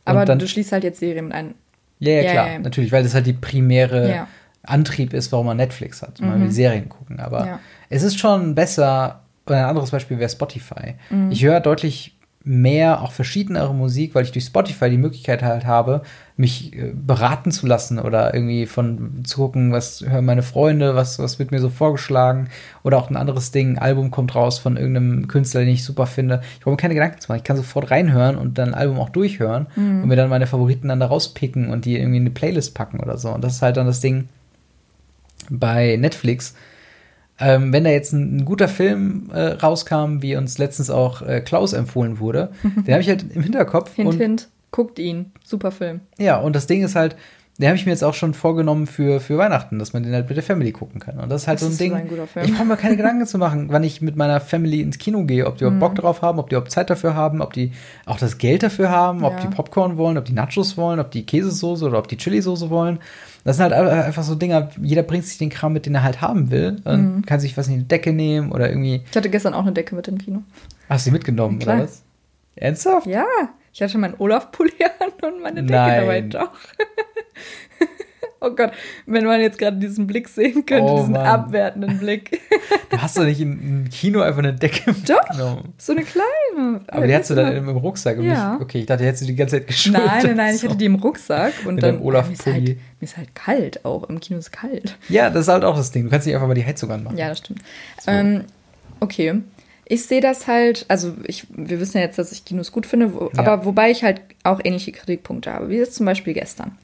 [SPEAKER 2] Und
[SPEAKER 1] Aber
[SPEAKER 2] dann,
[SPEAKER 1] du schließt halt jetzt Serien mit ein.
[SPEAKER 2] ja, ja,
[SPEAKER 1] Ja,
[SPEAKER 2] klar,
[SPEAKER 1] ja, ja.
[SPEAKER 2] natürlich, weil das halt die primäre. Antrieb ist, warum man Netflix hat, weil wir Serien gucken. Aber. Es ist schon besser, ein anderes Beispiel wäre Spotify.
[SPEAKER 1] Mhm.
[SPEAKER 2] Ich höre deutlich mehr, auch verschiedenere Musik, weil ich durch Spotify die Möglichkeit halt habe, mich äh, beraten zu lassen oder irgendwie von zu gucken, was hören meine Freunde, was, was wird mir so vorgeschlagen oder auch ein anderes Ding, ein Album kommt raus von irgendeinem Künstler, den ich super finde. Ich brauche mir keine Gedanken zu machen. Ich kann sofort reinhören und dann ein Album auch durchhören
[SPEAKER 1] Mhm.
[SPEAKER 2] und mir dann meine Favoriten dann da rauspicken und die irgendwie in eine Playlist packen oder so. Und das ist halt dann das Ding bei Netflix. Ähm, wenn da jetzt ein, ein guter Film äh, rauskam, wie uns letztens auch äh, Klaus empfohlen wurde, den habe ich halt im Hinterkopf.
[SPEAKER 1] Hint,
[SPEAKER 2] und,
[SPEAKER 1] hint. Guckt ihn. Super Film.
[SPEAKER 2] Ja, und das Ding ist halt, den habe ich mir jetzt auch schon vorgenommen für, für Weihnachten, dass man den halt mit der Family gucken kann. Und das ist halt
[SPEAKER 1] Das
[SPEAKER 2] so ein Ding.
[SPEAKER 1] ein.
[SPEAKER 2] Ich brauche mir keine Gedanken zu machen, wann ich mit meiner Family ins Kino gehe, ob die
[SPEAKER 1] Mhm.
[SPEAKER 2] überhaupt Bock drauf haben, ob die überhaupt Zeit dafür haben, ob die auch das Geld dafür haben, ob
[SPEAKER 1] Ja.
[SPEAKER 2] die Popcorn wollen, ob die Nachos wollen, ob die Käsesoße oder ob die Chili-Soße wollen. Das sind halt einfach so Dinger, jeder bringt sich den Kram mit, den er halt haben will. Und
[SPEAKER 1] Mhm.
[SPEAKER 2] kann sich was in die Decke nehmen oder irgendwie.
[SPEAKER 1] Ich hatte gestern auch eine Decke mit im Kino.
[SPEAKER 2] Hast du die mitgenommen,
[SPEAKER 1] Klar.
[SPEAKER 2] oder was? Ernsthaft?
[SPEAKER 1] Ja, ich hatte meinen Olaf-Pulli an und meine Decke
[SPEAKER 2] Nein.
[SPEAKER 1] dabei doch. Oh Gott, wenn man jetzt gerade diesen Blick sehen könnte,
[SPEAKER 2] Oh
[SPEAKER 1] diesen
[SPEAKER 2] Mann.
[SPEAKER 1] abwertenden Blick.
[SPEAKER 2] Du hast doch nicht ein Kino einfach eine Decke
[SPEAKER 1] Doch.
[SPEAKER 2] mitgenommen.
[SPEAKER 1] So eine kleine.
[SPEAKER 2] Aber die hast du dann im, im Rucksack
[SPEAKER 1] Ja.
[SPEAKER 2] nicht. Okay, ich dachte, die hättest du die ganze Zeit geschultert.
[SPEAKER 1] Nein, nein, nein, ich hatte die im Rucksack und
[SPEAKER 2] Mit
[SPEAKER 1] dann
[SPEAKER 2] Olaf
[SPEAKER 1] mir, ist halt, mir ist halt kalt auch. Im Kino ist kalt.
[SPEAKER 2] Ja, das ist halt auch das Ding. Du kannst nicht einfach mal die Heizung anmachen.
[SPEAKER 1] Ja, das stimmt. Ähm, okay. Ich sehe das halt, also ich, wir wissen ja jetzt, dass ich Kinos gut finde, wo,
[SPEAKER 2] Ja.
[SPEAKER 1] aber wobei ich halt auch ähnliche Kritikpunkte habe, wie jetzt zum Beispiel gestern.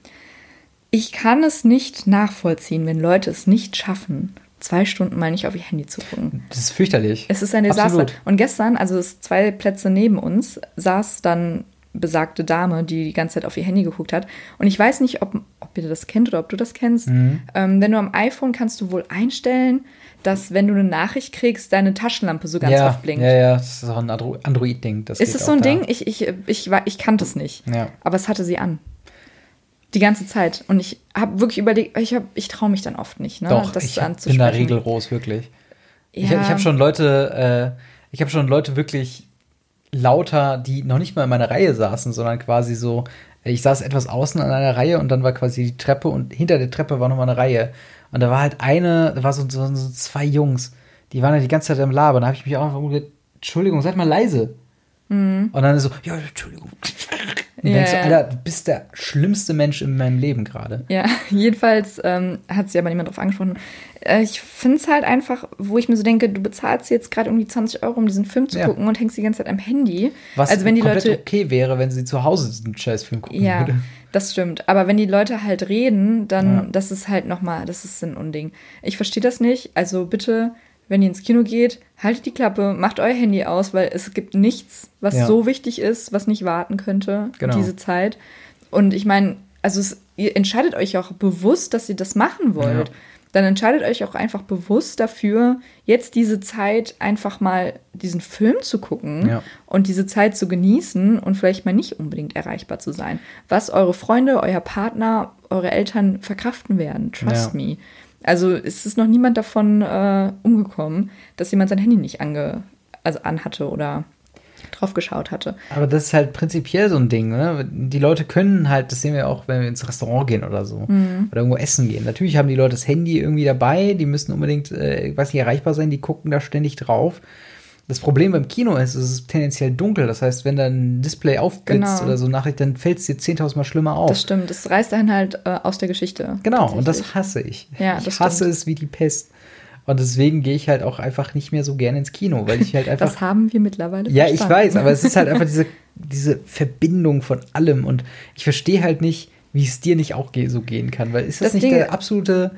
[SPEAKER 1] Ich kann es nicht nachvollziehen, wenn Leute es nicht schaffen, zwei Stunden mal nicht auf ihr Handy zu gucken.
[SPEAKER 2] Das ist fürchterlich.
[SPEAKER 1] Es ist ein Desaster.
[SPEAKER 2] Absolut.
[SPEAKER 1] Und gestern, also es zwei Plätze neben uns, saß dann besagte Dame, die die ganze Zeit auf ihr Handy geguckt hat. Und ich weiß nicht, ob, ob ihr das kennt oder ob du das kennst.
[SPEAKER 2] Mhm.
[SPEAKER 1] Ähm, wenn du am iPhone kannst du wohl einstellen, dass wenn du eine Nachricht kriegst, deine Taschenlampe so ganz
[SPEAKER 2] ja,
[SPEAKER 1] oft blinkt.
[SPEAKER 2] Ja, ja, das ist auch ein Andro- Android-Ding. Das
[SPEAKER 1] ist es so ein
[SPEAKER 2] da.
[SPEAKER 1] Ding? Ich, ich, ich, war- ich kannte es nicht.
[SPEAKER 2] Ja.
[SPEAKER 1] Aber es hatte sie an. Die ganze Zeit. Und ich habe wirklich überlegt, ich, hab- ich traue mich dann oft nicht, ne,
[SPEAKER 2] Doch,
[SPEAKER 1] das
[SPEAKER 2] ich hab- bin
[SPEAKER 1] anzusprechen.
[SPEAKER 2] da rigoros, wirklich. Ich,
[SPEAKER 1] Ja.
[SPEAKER 2] ich habe schon Leute, äh, ich habe schon Leute wirklich lauter, die noch nicht mal in meiner Reihe saßen, sondern quasi so, ich saß etwas außen an einer Reihe und dann war quasi die Treppe und hinter der Treppe war nochmal eine Reihe. Und da war halt eine, da war so, so, so zwei Jungs, die waren halt die ganze Zeit im Labern. Da habe ich mich auch einfach umgedreht, Entschuldigung, seid mal leise. Und dann so, ja, Entschuldigung. Und
[SPEAKER 1] Ja,
[SPEAKER 2] denkst du. Alter, du bist der schlimmste Mensch in meinem Leben gerade.
[SPEAKER 1] Ja, jedenfalls ähm, hat sie aber niemand drauf angesprochen. Äh, ich finde es halt einfach, wo ich mir so denke, du bezahlst jetzt gerade irgendwie 20 Euro, um diesen Film zu
[SPEAKER 2] Ja.
[SPEAKER 1] gucken und hängst die ganze Zeit am Handy.
[SPEAKER 2] Was
[SPEAKER 1] also wenn die Leute.
[SPEAKER 2] okay wäre, wenn sie zu Hause diesen Scheißfilm gucken
[SPEAKER 1] Ja,
[SPEAKER 2] würde.
[SPEAKER 1] das stimmt. Aber wenn die Leute halt reden, dann,
[SPEAKER 2] Ja.
[SPEAKER 1] das ist halt nochmal, das ist ein Unding. Ich verstehe das nicht. Also bitte, wenn ihr ins Kino geht, haltet die Klappe, macht euer Handy aus, weil es gibt nichts, was
[SPEAKER 2] Ja.
[SPEAKER 1] so wichtig ist, was nicht warten könnte,
[SPEAKER 2] Genau.
[SPEAKER 1] diese Zeit. Und ich meine, also es, ihr entscheidet euch auch bewusst, dass ihr das machen wollt.
[SPEAKER 2] Ja.
[SPEAKER 1] Dann entscheidet euch auch einfach bewusst dafür, jetzt diese Zeit einfach mal diesen Film zu gucken
[SPEAKER 2] Ja.
[SPEAKER 1] und diese Zeit zu genießen und vielleicht mal nicht unbedingt erreichbar zu sein. Was eure Freunde, euer Partner, eure Eltern verkraften werden. Trust me. Also es ist noch niemand davon äh, umgekommen, dass jemand sein Handy nicht ange, also anhatte oder drauf geschaut hatte.
[SPEAKER 2] Aber das ist halt prinzipiell so ein Ding, ne? Die Leute können halt, das sehen wir auch, wenn wir ins Restaurant gehen oder so.
[SPEAKER 1] Mhm.
[SPEAKER 2] Oder irgendwo essen gehen. Natürlich haben die Leute das Handy irgendwie dabei, die müssen unbedingt, äh, weiß nicht, erreichbar sein, die gucken da ständig drauf. Das Problem beim Kino ist, es ist tendenziell dunkel. Das heißt, wenn da ein Display aufblitzt
[SPEAKER 1] Genau.
[SPEAKER 2] oder so Nachricht, dann fällt es dir 10.000 Mal schlimmer auf.
[SPEAKER 1] Das stimmt, das reißt einen halt äh, aus der Geschichte.
[SPEAKER 2] Genau, und das hasse ich.
[SPEAKER 1] Ja,
[SPEAKER 2] ich
[SPEAKER 1] das
[SPEAKER 2] hasse
[SPEAKER 1] stimmt.
[SPEAKER 2] es wie die Pest. Und deswegen gehe ich halt auch einfach nicht mehr so gerne ins Kino, weil ich halt einfach.
[SPEAKER 1] Das haben wir mittlerweile
[SPEAKER 2] ja, ich
[SPEAKER 1] verstanden.
[SPEAKER 2] weiß, aber es ist halt einfach diese, diese Verbindung von allem. Und ich verstehe halt nicht, wie es dir nicht auch so gehen kann. Weil ist das,
[SPEAKER 1] Das
[SPEAKER 2] nicht
[SPEAKER 1] Ding-
[SPEAKER 2] der absolute,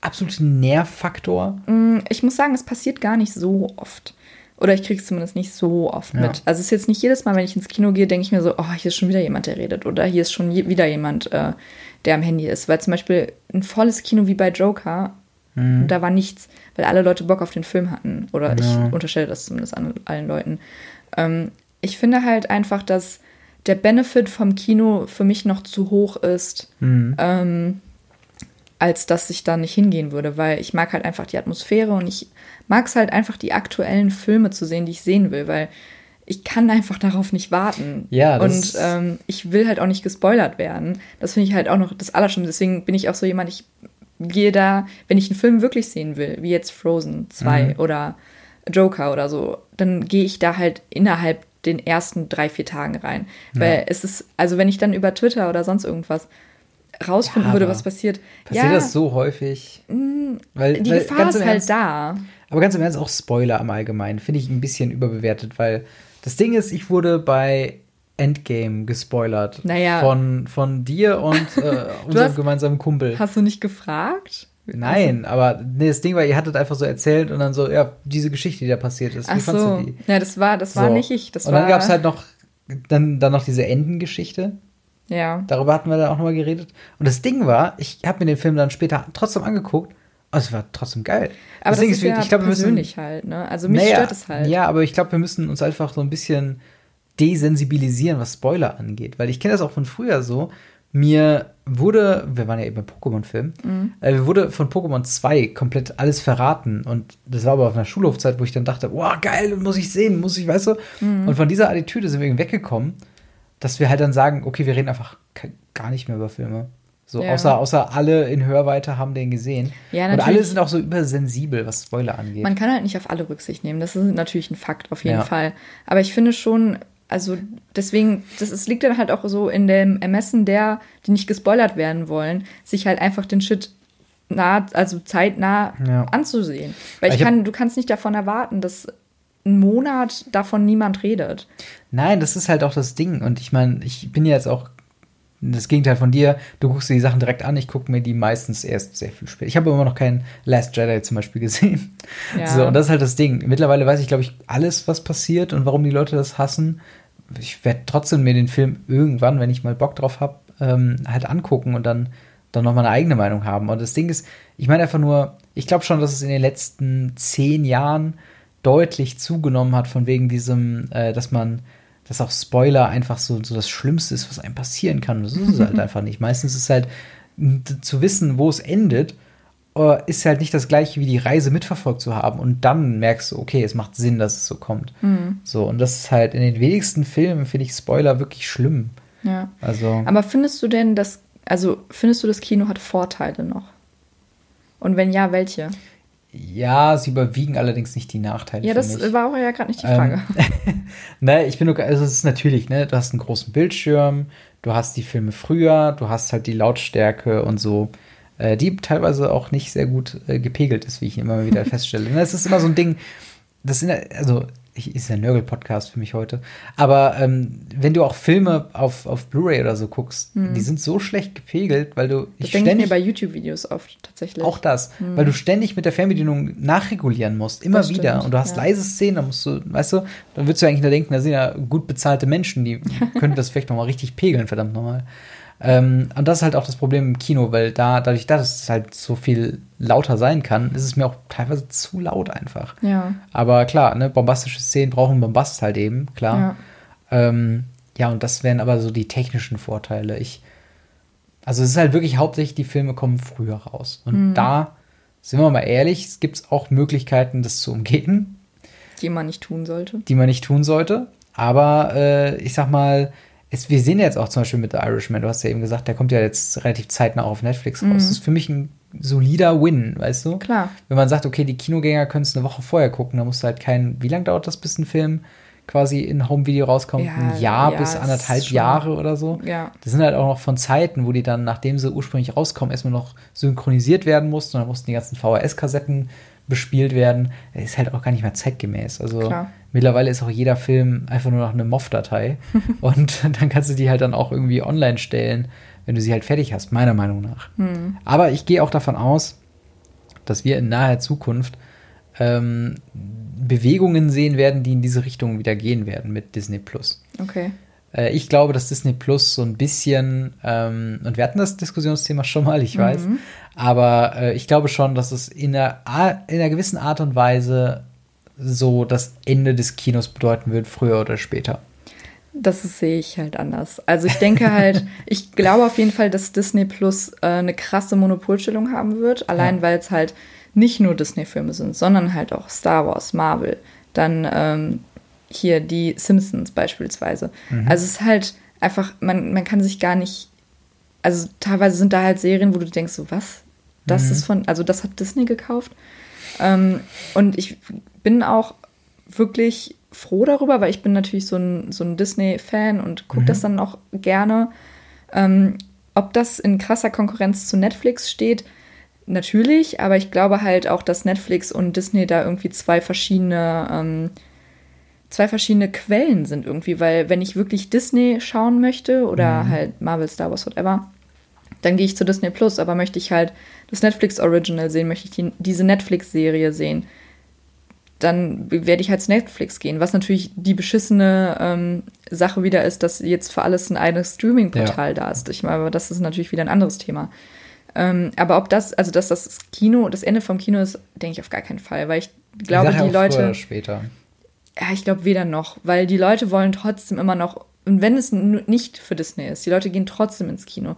[SPEAKER 2] absolute Nährfaktor?
[SPEAKER 1] Mm, Ich muss sagen, es passiert gar nicht so oft. Oder ich kriege es zumindest nicht so oft
[SPEAKER 2] Ja.
[SPEAKER 1] mit. Also es ist jetzt nicht jedes Mal, wenn ich ins Kino gehe, denke ich mir so, oh, hier ist schon wieder jemand, der redet. Oder hier ist schon je wieder jemand, äh, der am Handy ist. Weil zum Beispiel ein volles Kino wie bei Joker, da war nichts, weil alle Leute Bock auf den Film hatten. Oder
[SPEAKER 2] Mhm. Ja.
[SPEAKER 1] ich unterstelle das zumindest an allen Leuten. Ähm, ich finde halt einfach, dass der Benefit vom Kino für mich noch zu hoch ist,
[SPEAKER 2] Mhm.
[SPEAKER 1] ähm, als dass ich da nicht hingehen würde, weil ich mag halt einfach die Atmosphäre und ich mag es halt einfach, die aktuellen Filme zu sehen, die ich sehen will, weil ich kann einfach darauf nicht warten.
[SPEAKER 2] Ja, das
[SPEAKER 1] Und ähm, ich will halt auch nicht gespoilert werden. Das finde ich halt auch noch das Allerschlimmste. Deswegen bin ich auch so jemand, ich gehe da, wenn ich einen Film wirklich sehen will, wie jetzt Frozen 2
[SPEAKER 2] Mhm.
[SPEAKER 1] oder Joker oder so, dann gehe ich da halt innerhalb den ersten drei, vier Tagen rein. Weil es ist, also wenn ich dann über Twitter oder sonst irgendwas rausfinden
[SPEAKER 2] Ja,
[SPEAKER 1] würde, was passiert.
[SPEAKER 2] Passiert
[SPEAKER 1] ja, Mm,
[SPEAKER 2] das so häufig? Weil,
[SPEAKER 1] die
[SPEAKER 2] weil
[SPEAKER 1] Gefahr ist halt
[SPEAKER 2] Ernst-
[SPEAKER 1] da.
[SPEAKER 2] Aber ganz im Ernst, auch Spoiler im Allgemeinen finde ich ein bisschen überbewertet, weil das Ding ist, ich wurde bei Endgame gespoilert.
[SPEAKER 1] Naja.
[SPEAKER 2] Von, von dir und äh, unserem
[SPEAKER 1] hast-
[SPEAKER 2] gemeinsamen Kumpel.
[SPEAKER 1] Hast du nicht gefragt?
[SPEAKER 2] Nein, aber nee, das Ding war, ihr hattet einfach so erzählt und dann so, ja, diese Geschichte, die da passiert ist.
[SPEAKER 1] Ach
[SPEAKER 2] Wie fandst
[SPEAKER 1] so.
[SPEAKER 2] du die?
[SPEAKER 1] Ja, das war, das war
[SPEAKER 2] So.
[SPEAKER 1] nicht ich. Das
[SPEAKER 2] und dann gab es halt noch, dann, dann noch diese Endengeschichte.
[SPEAKER 1] Ja.
[SPEAKER 2] Darüber hatten wir dann auch nochmal geredet. Und das Ding war, ich habe mir den Film dann später trotzdem angeguckt. Und es war trotzdem geil.
[SPEAKER 1] Aber
[SPEAKER 2] das
[SPEAKER 1] das
[SPEAKER 2] Ding
[SPEAKER 1] ist ja
[SPEAKER 2] ich glaube, wir müssen,
[SPEAKER 1] persönlich halt, ne? Also mich
[SPEAKER 2] Naja,
[SPEAKER 1] stört es halt.
[SPEAKER 2] Ja, aber ich glaube, wir müssen uns einfach so ein bisschen desensibilisieren, was Spoiler angeht. Weil ich kenne das auch von früher so. Mir wurde, wir waren ja eben bei Pokémon-Film,
[SPEAKER 1] Mhm.
[SPEAKER 2] äh, mir wurde von Pokémon 2 komplett alles verraten. Und das war aber auf einer Schulhofzeit, wo ich dann dachte, wow, geil, muss ich sehen, muss ich, weißt du?
[SPEAKER 1] Mhm.
[SPEAKER 2] Und von dieser Attitüde sind wir irgendwie weggekommen, dass wir halt dann sagen, okay, wir reden einfach gar nicht mehr über Filme. So,
[SPEAKER 1] Ja.
[SPEAKER 2] außer, außer alle in Hörweite haben den gesehen.
[SPEAKER 1] Ja,
[SPEAKER 2] Und alle sind auch so übersensibel, was Spoiler angeht.
[SPEAKER 1] Man kann halt nicht auf alle Rücksicht nehmen. Das ist natürlich ein Fakt, auf jeden
[SPEAKER 2] Ja.
[SPEAKER 1] Fall. Aber ich finde schon, also deswegen, das ist, liegt dann halt auch so in dem Ermessen der, die nicht gespoilert werden wollen, sich halt einfach den Shit nah, also zeitnah
[SPEAKER 2] Ja.
[SPEAKER 1] anzusehen. Weil ich,
[SPEAKER 2] Ich
[SPEAKER 1] kann, du kannst nicht davon erwarten, dass einen Monat davon niemand redet.
[SPEAKER 2] Nein, das ist halt auch das Ding. Und ich meine, ich bin ja jetzt auch das Gegenteil von dir. Du guckst dir die Sachen direkt an. Ich gucke mir die meistens erst sehr viel später. Ich habe immer noch keinen Last Jedi zum Beispiel gesehen.
[SPEAKER 1] Ja.
[SPEAKER 2] So, und das ist halt das Ding. Mittlerweile weiß ich, glaube ich, alles, was passiert und warum die Leute das hassen. Ich werde trotzdem mir den Film irgendwann, wenn ich mal Bock drauf habe, ähm, halt angucken und dann, dann noch mal eine eigene Meinung haben. Und das Ding ist, ich meine einfach nur, ich glaube schon, dass es in den letzten zehn Jahren deutlich zugenommen hat, von wegen diesem, äh, dass man, dass auch Spoiler einfach so, so das Schlimmste ist, was einem passieren kann. Das ist es halt einfach nicht. Meistens ist es halt zu wissen, wo es endet, äh, ist halt nicht das gleiche wie die Reise mitverfolgt zu haben. Und dann merkst du, okay, es macht Sinn, dass es so kommt. So, und das ist halt in den wenigsten Filmen, finde ich Spoiler wirklich schlimm.
[SPEAKER 1] Ja.
[SPEAKER 2] Also.
[SPEAKER 1] Aber findest du denn, dass, also findest du, das Kino hat Vorteile noch? Und wenn ja, welche?
[SPEAKER 2] Ja, sie überwiegen allerdings nicht die Nachteile.
[SPEAKER 1] Ja, das
[SPEAKER 2] mich.
[SPEAKER 1] war auch ja gerade nicht die Frage.
[SPEAKER 2] Ähm, ne, ich bin nur, also es ist natürlich, ne, du hast einen großen Bildschirm, du hast die Filme früher, du hast halt die Lautstärke und so, äh, die teilweise auch nicht sehr gut äh, gepegelt ist, wie ich immer wieder feststelle. Ne, Es ist immer so ein Ding, das sind, also ich, ist ja ein Nörgel-Podcast für mich heute, aber ähm, wenn du auch Filme auf, auf Blu-ray oder so guckst, die sind so schlecht gepegelt, weil du
[SPEAKER 1] Mhm. Das
[SPEAKER 2] ich
[SPEAKER 1] denke ich mir
[SPEAKER 2] ständig
[SPEAKER 1] bei YouTube-Videos oft tatsächlich.
[SPEAKER 2] auch das, weil du ständig mit der Fernbedienung nachregulieren musst, immer
[SPEAKER 1] Das
[SPEAKER 2] wieder.
[SPEAKER 1] stimmt,
[SPEAKER 2] Und du hast
[SPEAKER 1] ja.
[SPEAKER 2] leise Szenen, da musst du, weißt du, dann würdest du eigentlich nur denken, da sind ja gut bezahlte Menschen, die könnten das vielleicht nochmal richtig pegeln, verdammt nochmal. Ähm, und das ist halt auch das Problem im Kino, weil da, dadurch, dass es halt so viel lauter sein kann, ist es mir auch teilweise zu laut einfach.
[SPEAKER 1] Ja.
[SPEAKER 2] Aber klar, ne, bombastische Szenen brauchen Bombast halt eben, klar.
[SPEAKER 1] Ja.
[SPEAKER 2] Ähm, ja, und das wären aber so die technischen Vorteile. Ich, also es ist halt wirklich hauptsächlich, die Filme kommen früher raus. Und da, sind wir mal ehrlich, es gibt auch Möglichkeiten, das zu umgehen,
[SPEAKER 1] Die man nicht tun sollte.
[SPEAKER 2] die man nicht tun sollte. Aber äh, ich sag mal, es, wir sehen jetzt auch zum Beispiel mit The Irishman, du hast ja eben gesagt, der kommt ja jetzt relativ zeitnah auf Netflix raus. Das ist für mich ein solider Win, weißt du?
[SPEAKER 1] Klar.
[SPEAKER 2] Wenn man sagt, okay, die Kinogänger können es eine Woche vorher gucken, dann musst du halt kein, wie lange dauert das, bis ein Film quasi in Home-Video rauskommt?
[SPEAKER 1] Ja,
[SPEAKER 2] ein Jahr
[SPEAKER 1] ja,
[SPEAKER 2] bis anderthalb Jahre oder so.
[SPEAKER 1] Ja.
[SPEAKER 2] Das sind halt auch noch von Zeiten, wo die dann, nachdem sie ursprünglich rauskommen, erstmal noch synchronisiert werden mussten und dann mussten die ganzen VHS-Kassetten bespielt werden. Ist halt auch gar nicht mehr zeitgemäß. Also
[SPEAKER 1] Klar.
[SPEAKER 2] mittlerweile ist auch jeder Film einfach nur noch eine MOV-Datei und dann kannst du die halt dann auch irgendwie online stellen, wenn du sie halt fertig hast, meiner Meinung nach.
[SPEAKER 1] Hm.
[SPEAKER 2] Aber ich gehe auch davon aus, dass wir in naher Zukunft ähm, Bewegungen sehen werden, die in diese Richtung wieder gehen werden mit Disney Plus.
[SPEAKER 1] Okay.
[SPEAKER 2] Äh, ich glaube, dass Disney Plus so ein bisschen, ähm, und wir hatten das Diskussionsthema schon mal, ich weiß, aber äh, ich glaube schon, dass es in einer, in einer gewissen Art und Weise so das Ende des Kinos bedeuten wird, früher oder später.
[SPEAKER 1] Das sehe ich halt anders. Also ich denke halt, ich glaube auf jeden Fall, dass Disney Plus äh, eine krasse Monopolstellung haben wird, allein
[SPEAKER 2] Ja.
[SPEAKER 1] weil es halt nicht nur Disney-Filme sind, sondern halt auch Star Wars, Marvel, dann ähm, hier die Simpsons beispielsweise. Also es ist halt einfach, man, man kann sich gar nicht, also teilweise sind da halt Serien, wo du denkst, so was? Das ist von, also das hat Disney gekauft. Ähm, und ich bin auch wirklich froh darüber, weil ich bin natürlich so ein, so ein Disney-Fan und gucke das dann auch gerne. Ähm, ob das in krasser Konkurrenz zu Netflix steht, natürlich, aber ich glaube halt auch, dass Netflix und Disney da irgendwie zwei verschiedene, ähm, zwei verschiedene Quellen sind irgendwie, weil wenn ich wirklich Disney schauen möchte oder halt Marvel, Star Wars, whatever, dann gehe ich zu Disney Plus, aber möchte ich halt das Netflix Original sehen, möchte ich die, diese Netflix-Serie sehen, dann werde ich halt zu Netflix gehen. Was natürlich die beschissene ähm, Sache wieder ist, dass jetzt für alles ein eigenes Streaming-Portal da ist. Ich meine, aber das ist natürlich wieder ein anderes Thema. Ähm, aber ob das, also dass das Kino, das Ende vom Kino ist, denke ich auf gar keinen Fall, weil ich glaube,
[SPEAKER 2] ja
[SPEAKER 1] die
[SPEAKER 2] auch früher
[SPEAKER 1] Leute.
[SPEAKER 2] oder später.
[SPEAKER 1] Ja, ich glaube weder noch, weil die Leute wollen trotzdem immer noch, und wenn es nicht für Disney ist, die Leute gehen trotzdem ins Kino.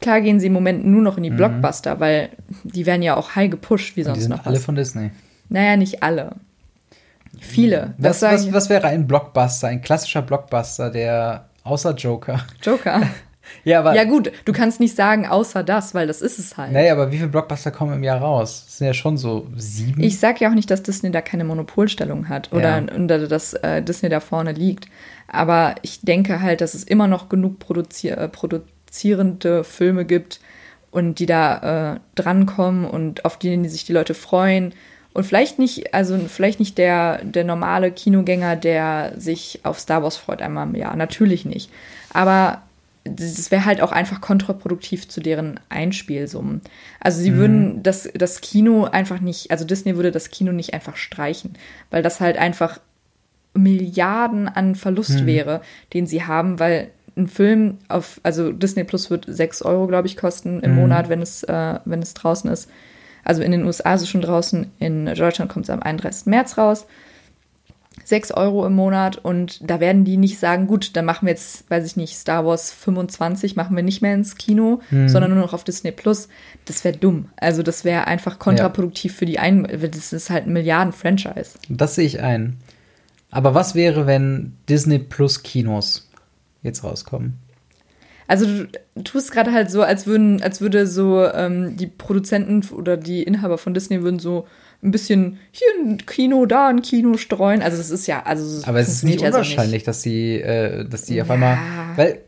[SPEAKER 1] Klar gehen sie im Moment nur noch in die Blockbuster, weil die werden ja auch high gepusht wie
[SPEAKER 2] Mhm. Und die
[SPEAKER 1] sonst
[SPEAKER 2] sind
[SPEAKER 1] noch
[SPEAKER 2] alle
[SPEAKER 1] was.
[SPEAKER 2] von Disney.
[SPEAKER 1] Naja, nicht alle. Viele.
[SPEAKER 2] Was,
[SPEAKER 1] sag
[SPEAKER 2] was,
[SPEAKER 1] ich-
[SPEAKER 2] was wäre ein Blockbuster, ein klassischer Blockbuster, der außer Joker?
[SPEAKER 1] Joker.
[SPEAKER 2] Ja, aber
[SPEAKER 1] ja gut, du kannst nicht sagen, außer das, weil das ist es halt.
[SPEAKER 2] Naja, aber wie viele Blockbuster kommen im Jahr raus? Das sind ja schon so sieben.
[SPEAKER 1] Ich sag ja auch nicht, dass Disney da keine Monopolstellung hat oder,
[SPEAKER 2] Ja.
[SPEAKER 1] dass äh, Disney da vorne liegt. Aber ich denke halt, dass es immer noch genug produzier äh, produzierende Filme gibt und die da äh, drankommen und auf die sich die Leute freuen. Und vielleicht nicht, also vielleicht nicht der, der normale Kinogänger, der sich auf Star Wars freut einmal im Jahr. Natürlich nicht. Aber das wäre halt auch einfach kontraproduktiv zu deren Einspielsummen. Also sie würden das, das Kino einfach nicht, also Disney würde das Kino nicht einfach streichen, weil das halt einfach Milliarden an Verlust wäre, den sie haben, weil ein Film auf, also Disney Plus wird 6 Euro, glaube ich, kosten im Monat, wenn es, äh, wenn es draußen ist. Also in den USA ist es schon draußen, in Deutschland kommt es am 31. März raus. 6 Euro im Monat und da werden die nicht sagen, gut, dann machen wir jetzt, weiß ich nicht, Star Wars 25, machen wir nicht mehr ins Kino, sondern nur noch auf Disney Plus. Das wäre dumm. Also das wäre einfach kontraproduktiv für die ein, das ist halt ein Milliarden-Franchise.
[SPEAKER 2] Das sehe ich ein. Aber was wäre, wenn Disney Plus Kinos jetzt rauskommen?
[SPEAKER 1] Also du tust gerade halt so, als würden, als würde so ähm, die Produzenten oder die Inhaber von Disney würden so ein bisschen hier ein Kino, da ein Kino streuen. Also das ist ja, also
[SPEAKER 2] Aber es ist nicht
[SPEAKER 1] ja so
[SPEAKER 2] unwahrscheinlich, dass die, äh, dass die auf
[SPEAKER 1] Ja.
[SPEAKER 2] einmal, weil,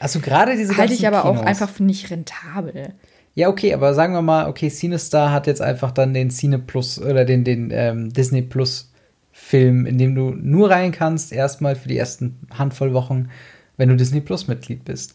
[SPEAKER 2] also gerade diese
[SPEAKER 1] Halte ich aber auch
[SPEAKER 2] Kinos,
[SPEAKER 1] einfach für nicht rentabel.
[SPEAKER 2] Ja, okay, aber sagen wir mal, okay, CineStar hat jetzt einfach dann den Cine Plus oder den, den ähm, Disney Plus Film, in dem du nur rein kannst, erstmal für die ersten Handvoll Wochen, wenn du Disney Plus Mitglied bist.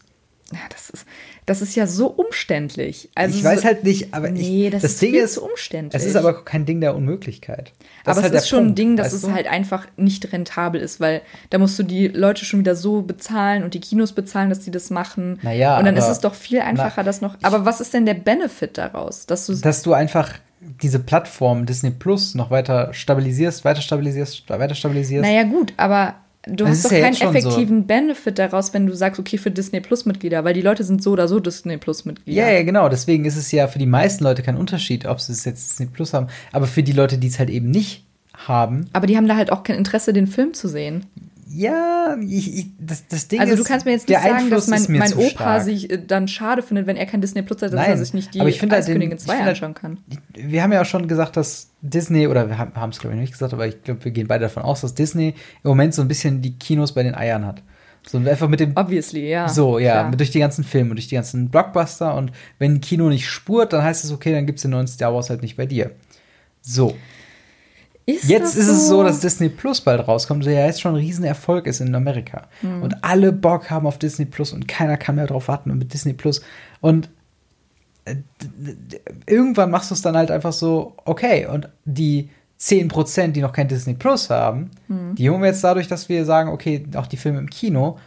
[SPEAKER 1] Das ist, das ist ja so umständlich. Also
[SPEAKER 2] ich weiß halt nicht, aber
[SPEAKER 1] Nee,
[SPEAKER 2] ich,
[SPEAKER 1] das,
[SPEAKER 2] das
[SPEAKER 1] ist
[SPEAKER 2] Ding
[SPEAKER 1] viel
[SPEAKER 2] ist,
[SPEAKER 1] zu umständlich.
[SPEAKER 2] es ist aber kein Ding der Unmöglichkeit. Das
[SPEAKER 1] aber
[SPEAKER 2] halt
[SPEAKER 1] es ist schon ein
[SPEAKER 2] Punkt,
[SPEAKER 1] Ding, dass es
[SPEAKER 2] du?
[SPEAKER 1] halt einfach nicht rentabel ist, weil da musst du die Leute schon wieder so bezahlen und die Kinos bezahlen, dass die das machen.
[SPEAKER 2] Naja,
[SPEAKER 1] und dann ist
[SPEAKER 2] aber-
[SPEAKER 1] es doch viel einfacher, das noch. Aber was ist denn der Benefit daraus? Dass du
[SPEAKER 2] dass du einfach diese Plattform Disney Plus noch weiter stabilisierst, weiter stabilisierst, weiter stabilisierst.
[SPEAKER 1] Naja, gut, aber du
[SPEAKER 2] Das
[SPEAKER 1] hast doch
[SPEAKER 2] ja
[SPEAKER 1] keinen
[SPEAKER 2] schon so.
[SPEAKER 1] effektiven Benefit daraus, wenn du sagst, okay, für Disney Plus-Mitglieder, weil die Leute sind so oder so Disney Plus-Mitglieder.
[SPEAKER 2] Ja, ja, genau. Deswegen ist es ja für die meisten Leute kein Unterschied, ob sie es jetzt Disney Plus haben. Aber für die Leute, die es halt eben nicht haben,
[SPEAKER 1] Aber die haben da halt auch kein Interesse, den Film zu sehen.
[SPEAKER 2] Ja, ich, ich, das, das Ding
[SPEAKER 1] Also
[SPEAKER 2] ist.
[SPEAKER 1] du kannst mir jetzt nicht sagen,
[SPEAKER 2] Einfluss
[SPEAKER 1] dass mein, mein Opa
[SPEAKER 2] stark.
[SPEAKER 1] sich äh, dann schade findet, wenn er kein Disney Plus hat, dass
[SPEAKER 2] Nein,
[SPEAKER 1] er sich nicht die
[SPEAKER 2] aber ich halt
[SPEAKER 1] Eiskönigin
[SPEAKER 2] ich
[SPEAKER 1] 2
[SPEAKER 2] finde halt-
[SPEAKER 1] anschauen kann.
[SPEAKER 2] wir haben ja auch schon gesagt, dass Disney, oder wir haben es glaube ich nicht gesagt, aber ich glaube, wir gehen beide davon aus, dass Disney im Moment so ein bisschen die Kinos bei den Eiern hat. So einfach mit dem.
[SPEAKER 1] Obviously, ja.
[SPEAKER 2] So, ja,
[SPEAKER 1] klar.
[SPEAKER 2] durch die ganzen Filme und durch die ganzen Blockbuster. Und wenn ein Kino nicht spurt, dann heißt es, okay, dann gibt es den neuen Star Wars halt nicht bei dir. So.
[SPEAKER 1] Ist
[SPEAKER 2] Jetzt ist es so, dass Disney Plus bald rauskommt, der ja jetzt schon ein Riesenerfolg ist in Amerika.
[SPEAKER 1] Hm.
[SPEAKER 2] Und alle Bock haben auf Disney Plus und keiner kann mehr drauf warten und mit Disney Plus. Und äh, irgendwann machst du es dann halt einfach so, okay, und die 10%, die noch kein Disney Plus haben,
[SPEAKER 1] Hm.
[SPEAKER 2] die holen wir jetzt dadurch, dass wir sagen, okay, auch die Filme im Kino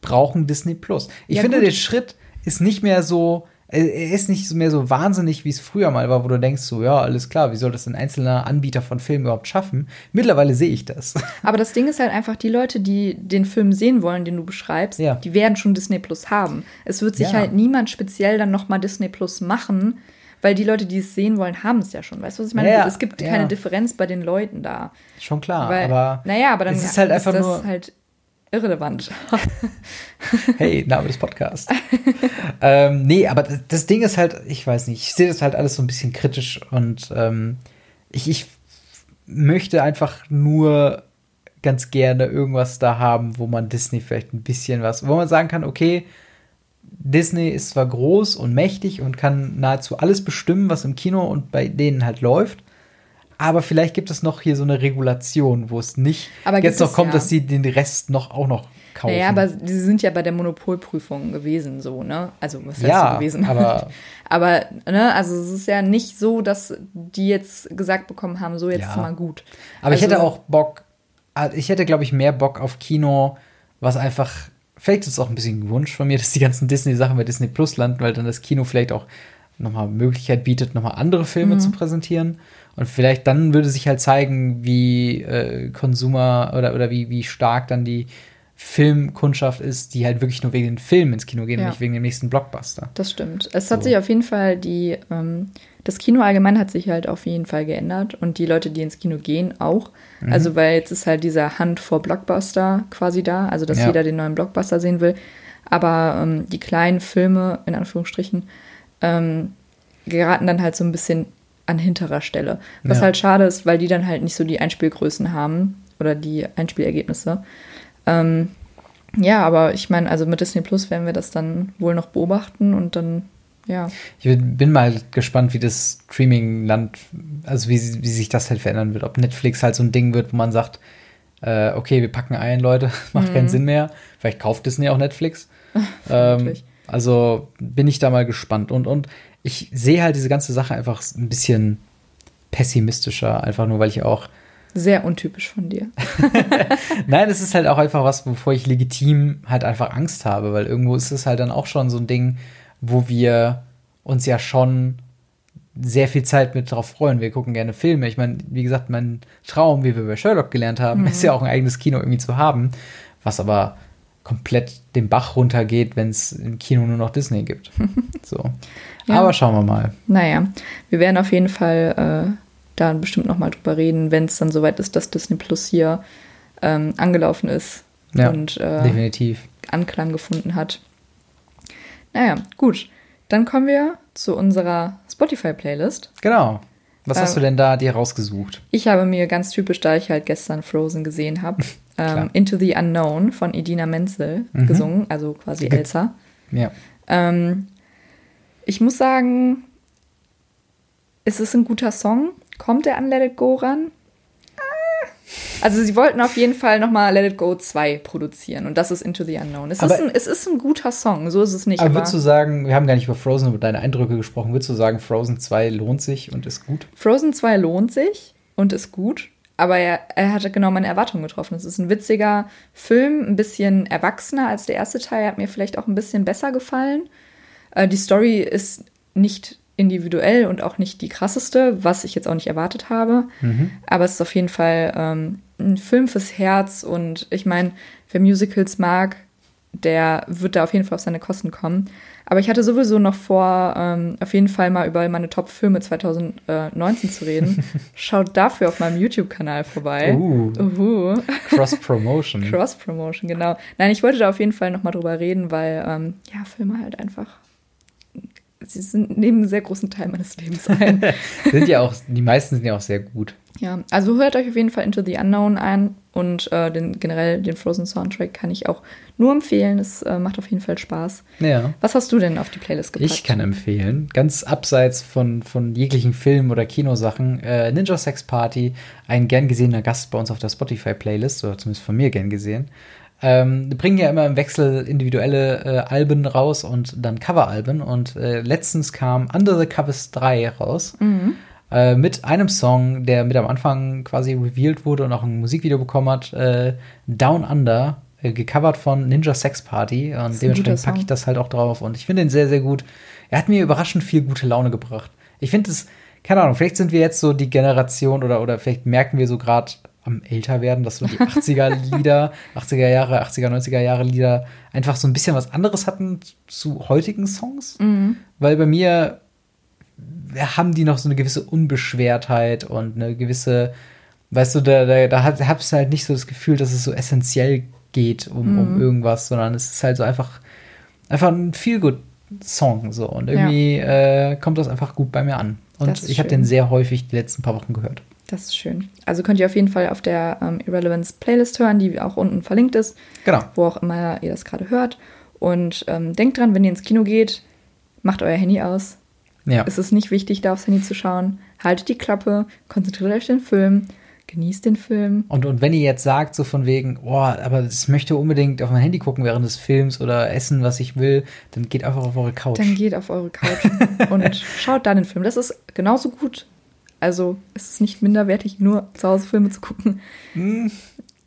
[SPEAKER 2] brauchen Disney Plus. Ich
[SPEAKER 1] Ja,
[SPEAKER 2] finde,
[SPEAKER 1] gut.
[SPEAKER 2] der Schritt ist nicht mehr so, er ist nicht mehr so wahnsinnig, wie es früher mal war, wo du denkst, so, ja, alles klar, wie soll das ein einzelner Anbieter von Filmen überhaupt schaffen? Mittlerweile sehe ich das.
[SPEAKER 1] Aber das Ding ist halt einfach, die Leute, die den Film sehen wollen, den du beschreibst,
[SPEAKER 2] Ja.
[SPEAKER 1] die werden schon Disney Plus haben. Es wird sich
[SPEAKER 2] Ja.
[SPEAKER 1] halt niemand speziell dann nochmal Disney Plus machen, weil die Leute, die es sehen wollen, haben es ja schon. Weißt du, was ich meine?
[SPEAKER 2] Ja,
[SPEAKER 1] es gibt keine Differenz bei den Leuten da.
[SPEAKER 2] Schon klar,
[SPEAKER 1] weil,
[SPEAKER 2] aber
[SPEAKER 1] naja, aber dann
[SPEAKER 2] es ist halt einfach
[SPEAKER 1] das
[SPEAKER 2] nur-
[SPEAKER 1] halt irrelevant.
[SPEAKER 2] hey, Name des Podcasts. ähm, nee, aber das, Ding ist halt, ich weiß nicht, ich sehe das halt alles so ein bisschen kritisch und ähm, ich, ich möchte einfach nur ganz gerne irgendwas da haben, wo man Disney vielleicht ein bisschen was, wo man sagen kann, okay, Disney ist zwar groß und mächtig und kann nahezu alles bestimmen, was im Kino und bei denen halt läuft. Aber vielleicht gibt es noch hier so eine Regulation, wo es nicht
[SPEAKER 1] Aber
[SPEAKER 2] jetzt noch kommt,
[SPEAKER 1] ja.
[SPEAKER 2] dass sie den Rest noch auch noch kaufen.
[SPEAKER 1] Naja, aber sie sind ja bei der Monopolprüfung gewesen, so, ne? Also, was heißt
[SPEAKER 2] Ja,
[SPEAKER 1] so gewesen?
[SPEAKER 2] aber-
[SPEAKER 1] aber, ne, also es ist ja nicht so, dass die jetzt gesagt bekommen haben, so jetzt
[SPEAKER 2] Ja.
[SPEAKER 1] ist mal gut.
[SPEAKER 2] Aber ich
[SPEAKER 1] Also-
[SPEAKER 2] hätte auch Bock, ah, ich hätte, glaube ich, mehr Bock auf Kino, was einfach, vielleicht ist es auch ein bisschen ein Wunsch von mir, dass die ganzen Disney-Sachen bei Disney Plus landen, weil dann das Kino vielleicht auch nochmal Möglichkeit bietet, nochmal andere
[SPEAKER 1] Mhm.
[SPEAKER 2] Filme zu präsentieren. Und vielleicht dann würde sich halt zeigen, wie äh, Consumer oder, oder wie, wie stark dann die Filmkundschaft ist, die halt wirklich nur wegen den Filmen ins Kino gehen
[SPEAKER 1] Ja.
[SPEAKER 2] und nicht wegen dem nächsten Blockbuster.
[SPEAKER 1] Das stimmt. Es hat
[SPEAKER 2] So.
[SPEAKER 1] sich auf jeden Fall die, ähm, das Kino allgemein hat sich halt auf jeden Fall geändert und die Leute, die ins Kino gehen, auch.
[SPEAKER 2] Mhm.
[SPEAKER 1] Also, weil jetzt ist halt dieser Hand vor Blockbuster quasi da, also dass
[SPEAKER 2] Ja.
[SPEAKER 1] jeder den neuen Blockbuster sehen will. Aber ähm, die kleinen Filme, in Anführungsstrichen, ähm, geraten dann halt so ein bisschen an hinterer Stelle. Was
[SPEAKER 2] Ja.
[SPEAKER 1] halt schade ist, weil die dann halt nicht so die Einspielgrößen haben oder die Einspielergebnisse. Ähm, ja, aber ich meine, also mit Disney Plus werden wir das dann wohl noch beobachten und dann, ja.
[SPEAKER 2] Ich bin mal gespannt, wie das Streaming-Land, also wie, wie sich das halt verändern wird. Ob Netflix halt so ein Ding wird, wo man sagt, äh, okay, wir packen ein, Leute, macht keinen Sinn mehr. Vielleicht kauft Disney auch Netflix. ähm, also bin ich da mal gespannt. Und, und ich sehe halt diese ganze Sache einfach ein bisschen pessimistischer, einfach nur, weil ich auch
[SPEAKER 1] Sehr untypisch von dir.
[SPEAKER 2] Nein, es ist halt auch einfach was, wovor ich legitim halt einfach Angst habe, weil irgendwo ist es halt dann auch schon so ein Ding, wo wir uns ja schon sehr viel Zeit mit drauf freuen. Wir gucken gerne Filme. Ich meine, wie gesagt, mein Traum, wie wir bei Sherlock gelernt haben, ist ja auch ein eigenes Kino irgendwie zu haben, was aber komplett den Bach runtergeht, wenn es im Kino nur noch Disney gibt. So.
[SPEAKER 1] Ja.
[SPEAKER 2] Aber schauen wir mal.
[SPEAKER 1] Naja, wir werden auf jeden Fall äh, da bestimmt noch mal drüber reden, wenn es dann soweit ist, dass Disney Plus hier ähm, angelaufen ist
[SPEAKER 2] Ja,
[SPEAKER 1] und äh,
[SPEAKER 2] Definitiv.
[SPEAKER 1] Anklang gefunden hat. Naja, gut. Dann kommen wir zu unserer Spotify-Playlist.
[SPEAKER 2] Genau. Was hast
[SPEAKER 1] Ähm,
[SPEAKER 2] du denn da dir rausgesucht?
[SPEAKER 1] Ich habe mir ganz typisch, da ich halt gestern Frozen gesehen habe. ähm, Into the Unknown von Edina Menzel
[SPEAKER 2] Mhm.
[SPEAKER 1] gesungen, also quasi
[SPEAKER 2] Ge-
[SPEAKER 1] Elsa.
[SPEAKER 2] Ja.
[SPEAKER 1] Ähm, ich muss sagen, es ist ein guter Song. Kommt er an Let It Go ran? Ah. Also sie wollten auf jeden Fall nochmal Let It Go 2 produzieren und das ist Into the Unknown. Es,
[SPEAKER 2] Aber-
[SPEAKER 1] ist, ein, es ist ein guter Song, so ist es nicht.
[SPEAKER 2] Aber
[SPEAKER 1] Aber,
[SPEAKER 2] würdest du sagen, wir haben gar nicht über Frozen, über deine Eindrücke gesprochen, würdest du sagen, Frozen 2 lohnt sich und ist gut?
[SPEAKER 1] Frozen 2 lohnt sich und ist gut, aber er, er hatte genau meine Erwartungen getroffen. Es ist ein witziger Film, ein bisschen erwachsener als der erste Teil, hat mir vielleicht auch ein bisschen besser gefallen. Äh, die Story ist nicht individuell und auch nicht die krasseste, was ich jetzt auch nicht erwartet habe. Aber es ist auf jeden Fall ähm, ein Film fürs Herz und ich meine, wer Musicals mag, der wird da auf jeden Fall auf seine Kosten kommen. Aber ich hatte sowieso noch vor, ähm, auf jeden Fall mal über meine Top-Filme 2019 zu reden. Schaut dafür auf meinem YouTube-Kanal vorbei.
[SPEAKER 2] Uh.
[SPEAKER 1] Uhu.
[SPEAKER 2] Cross-Promotion.
[SPEAKER 1] Cross-Promotion, genau. Nein, ich wollte da auf jeden Fall nochmal drüber reden, weil, ähm, ja, Filme halt einfach, sie sind, nehmen einen sehr großen Teil meines Lebens ein.
[SPEAKER 2] sind ja auch, die meisten sind ja auch sehr gut.
[SPEAKER 1] Ja, also hört euch auf jeden Fall Into the Unknown ein und äh, den, generell den Frozen Soundtrack kann ich auch nur empfehlen. Es äh, macht auf jeden Fall Spaß.
[SPEAKER 2] Ja.
[SPEAKER 1] Was hast du denn auf die Playlist gepackt?
[SPEAKER 2] Ich kann empfehlen, ganz abseits von, von jeglichen Film- oder Kinosachen, äh, Ninja Sex Party, ein gern gesehener Gast bei uns auf der Spotify-Playlist, oder zumindest von mir gern gesehen. Ähm, bringen ja immer im Wechsel individuelle äh, Alben raus und dann Coveralben. Und äh, letztens kam Under the Covers 3 raus.
[SPEAKER 1] Mhm.
[SPEAKER 2] Äh, mit einem Song, der mit am Anfang quasi revealed wurde und auch ein Musikvideo bekommen hat, äh, Down Under, äh, gecovert von Ninja Sex Party. Und dementsprechend packe ich das halt auch drauf. Und ich finde ihn sehr, sehr gut. Er hat mir überraschend viel gute Laune gebracht. Ich finde es, keine Ahnung, vielleicht sind wir jetzt so die Generation oder, oder vielleicht merken wir so gerade am älter werden, dass so die 80er-Lieder, 80er Jahre, 80er, 90er Jahre Lieder einfach so ein bisschen was anderes hatten zu heutigen Songs.
[SPEAKER 1] Mhm.
[SPEAKER 2] Weil bei mir haben die noch so eine gewisse Unbeschwertheit und eine gewisse, weißt du, da, da, da hast du halt nicht so das Gefühl, dass es so essentiell geht um,
[SPEAKER 1] Mhm.
[SPEAKER 2] um irgendwas, sondern es ist halt so einfach, einfach ein Feel-Good-Song so und irgendwie äh, kommt das einfach gut bei mir an. Und ich habe den sehr häufig die letzten paar Wochen gehört.
[SPEAKER 1] Das ist schön. Also könnt ihr auf jeden Fall auf der ähm, Irrelevance Playlist hören, die auch unten verlinkt ist,
[SPEAKER 2] Genau.
[SPEAKER 1] wo auch immer ihr das gerade hört. Und ähm, denkt dran, wenn ihr ins Kino geht, macht euer Handy aus.
[SPEAKER 2] Ja.
[SPEAKER 1] Es ist nicht wichtig, da aufs Handy zu schauen. Haltet die Klappe, konzentriert euch den Film, genießt den Film.
[SPEAKER 2] Und, und wenn ihr jetzt sagt, so von wegen, oh, aber ich möchte unbedingt auf mein Handy gucken während des Films oder essen, was ich will, dann geht einfach auf eure Couch.
[SPEAKER 1] Dann geht auf eure Couch und schaut da den Film. Das ist genauso gut. Also es ist nicht minderwertig, nur zu Hause Filme zu gucken.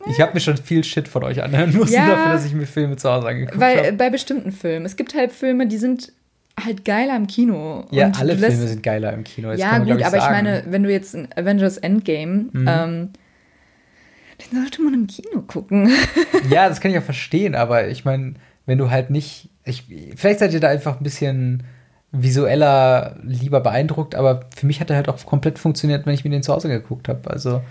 [SPEAKER 2] Ich habe mir schon viel Shit von euch anhören müssen
[SPEAKER 1] Ja.
[SPEAKER 2] dafür, dass ich mir Filme zu Hause angeguckt
[SPEAKER 1] Weil
[SPEAKER 2] habe.
[SPEAKER 1] bei bestimmten Filmen, es gibt halt Filme, die sind halt geiler im Kino.
[SPEAKER 2] Ja,
[SPEAKER 1] Und
[SPEAKER 2] alle
[SPEAKER 1] lässt-
[SPEAKER 2] Filme sind geiler im Kino. das
[SPEAKER 1] ja,
[SPEAKER 2] man,
[SPEAKER 1] gut,
[SPEAKER 2] glaub
[SPEAKER 1] aber ich
[SPEAKER 2] sagen.
[SPEAKER 1] meine, wenn du jetzt in Avengers Endgame,
[SPEAKER 2] Mhm.
[SPEAKER 1] ähm, den sollte man im Kino gucken.
[SPEAKER 2] Ja, das kann ich auch verstehen, aber ich meine, wenn du halt nicht. Ich, vielleicht seid ihr da einfach ein bisschen visueller lieber beeindruckt, aber für mich hat er halt auch komplett funktioniert, wenn ich mir den zu Hause geguckt habe. Also,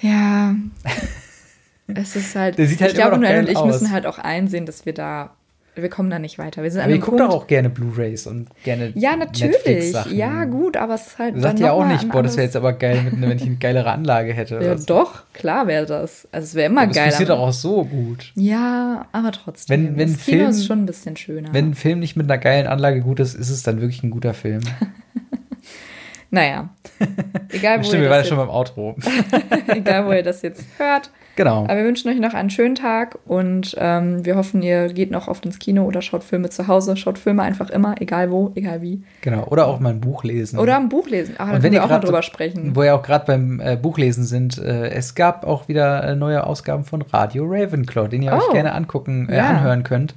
[SPEAKER 1] Ja. es ist halt.
[SPEAKER 2] Der sieht halt
[SPEAKER 1] ich glaube, Noel und ich
[SPEAKER 2] aus.
[SPEAKER 1] müssen halt auch einsehen, dass wir da. Wir kommen da nicht weiter. Wir sind
[SPEAKER 2] aber ihr guckt doch auch gerne Blu-Rays und gerne
[SPEAKER 1] ja, natürlich. Ja, gut, aber es ist halt. Dann
[SPEAKER 2] ja auch nicht, boah, das wäre jetzt aber geil, mit, wenn ich eine geilere Anlage hätte.
[SPEAKER 1] Ja,
[SPEAKER 2] so.
[SPEAKER 1] doch, klar wäre das. Also es wäre immer
[SPEAKER 2] Aber
[SPEAKER 1] geiler.
[SPEAKER 2] funktioniert doch auch so gut.
[SPEAKER 1] Ja, aber trotzdem.
[SPEAKER 2] Wenn- wenn
[SPEAKER 1] das Kino
[SPEAKER 2] Film-
[SPEAKER 1] ist schon ein bisschen schöner.
[SPEAKER 2] Wenn ein Film nicht mit einer geilen Anlage gut ist, ist es dann wirklich ein guter Film.
[SPEAKER 1] naja. Egal, wo,
[SPEAKER 2] Stimmt, wir waren ja
[SPEAKER 1] das
[SPEAKER 2] schon beim Outro.
[SPEAKER 1] egal, wo ihr das jetzt hört.
[SPEAKER 2] Genau.
[SPEAKER 1] Aber wir wünschen euch noch einen schönen Tag und ähm, wir hoffen, ihr geht noch oft ins Kino oder schaut Filme zu Hause. Schaut Filme einfach immer, egal wo, egal wie.
[SPEAKER 2] Genau. Oder auch mal ein Buch lesen.
[SPEAKER 1] Oder ein Buch lesen. Da
[SPEAKER 2] Und wenn
[SPEAKER 1] wir
[SPEAKER 2] ihr
[SPEAKER 1] auch mal drüber sprechen.
[SPEAKER 2] Wo wir auch gerade beim äh, Buchlesen sind, äh, es gab auch wieder äh, neue Ausgaben von Radio Ravenclaw, den ihr euch
[SPEAKER 1] Oh.
[SPEAKER 2] gerne angucken, äh,
[SPEAKER 1] Ja.
[SPEAKER 2] anhören könnt.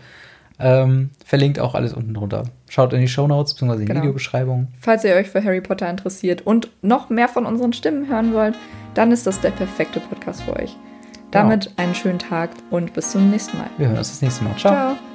[SPEAKER 2] Ähm, verlinkt auch alles unten drunter. Schaut in die Shownotes bzw. in die
[SPEAKER 1] Genau.
[SPEAKER 2] Videobeschreibung.
[SPEAKER 1] Falls ihr euch für Harry Potter interessiert und noch mehr von unseren Stimmen hören wollt, dann ist das der perfekte Podcast für euch. Damit einen schönen Tag und bis zum nächsten Mal.
[SPEAKER 2] Wir hören uns das nächste Mal. Ciao.
[SPEAKER 1] Ciao.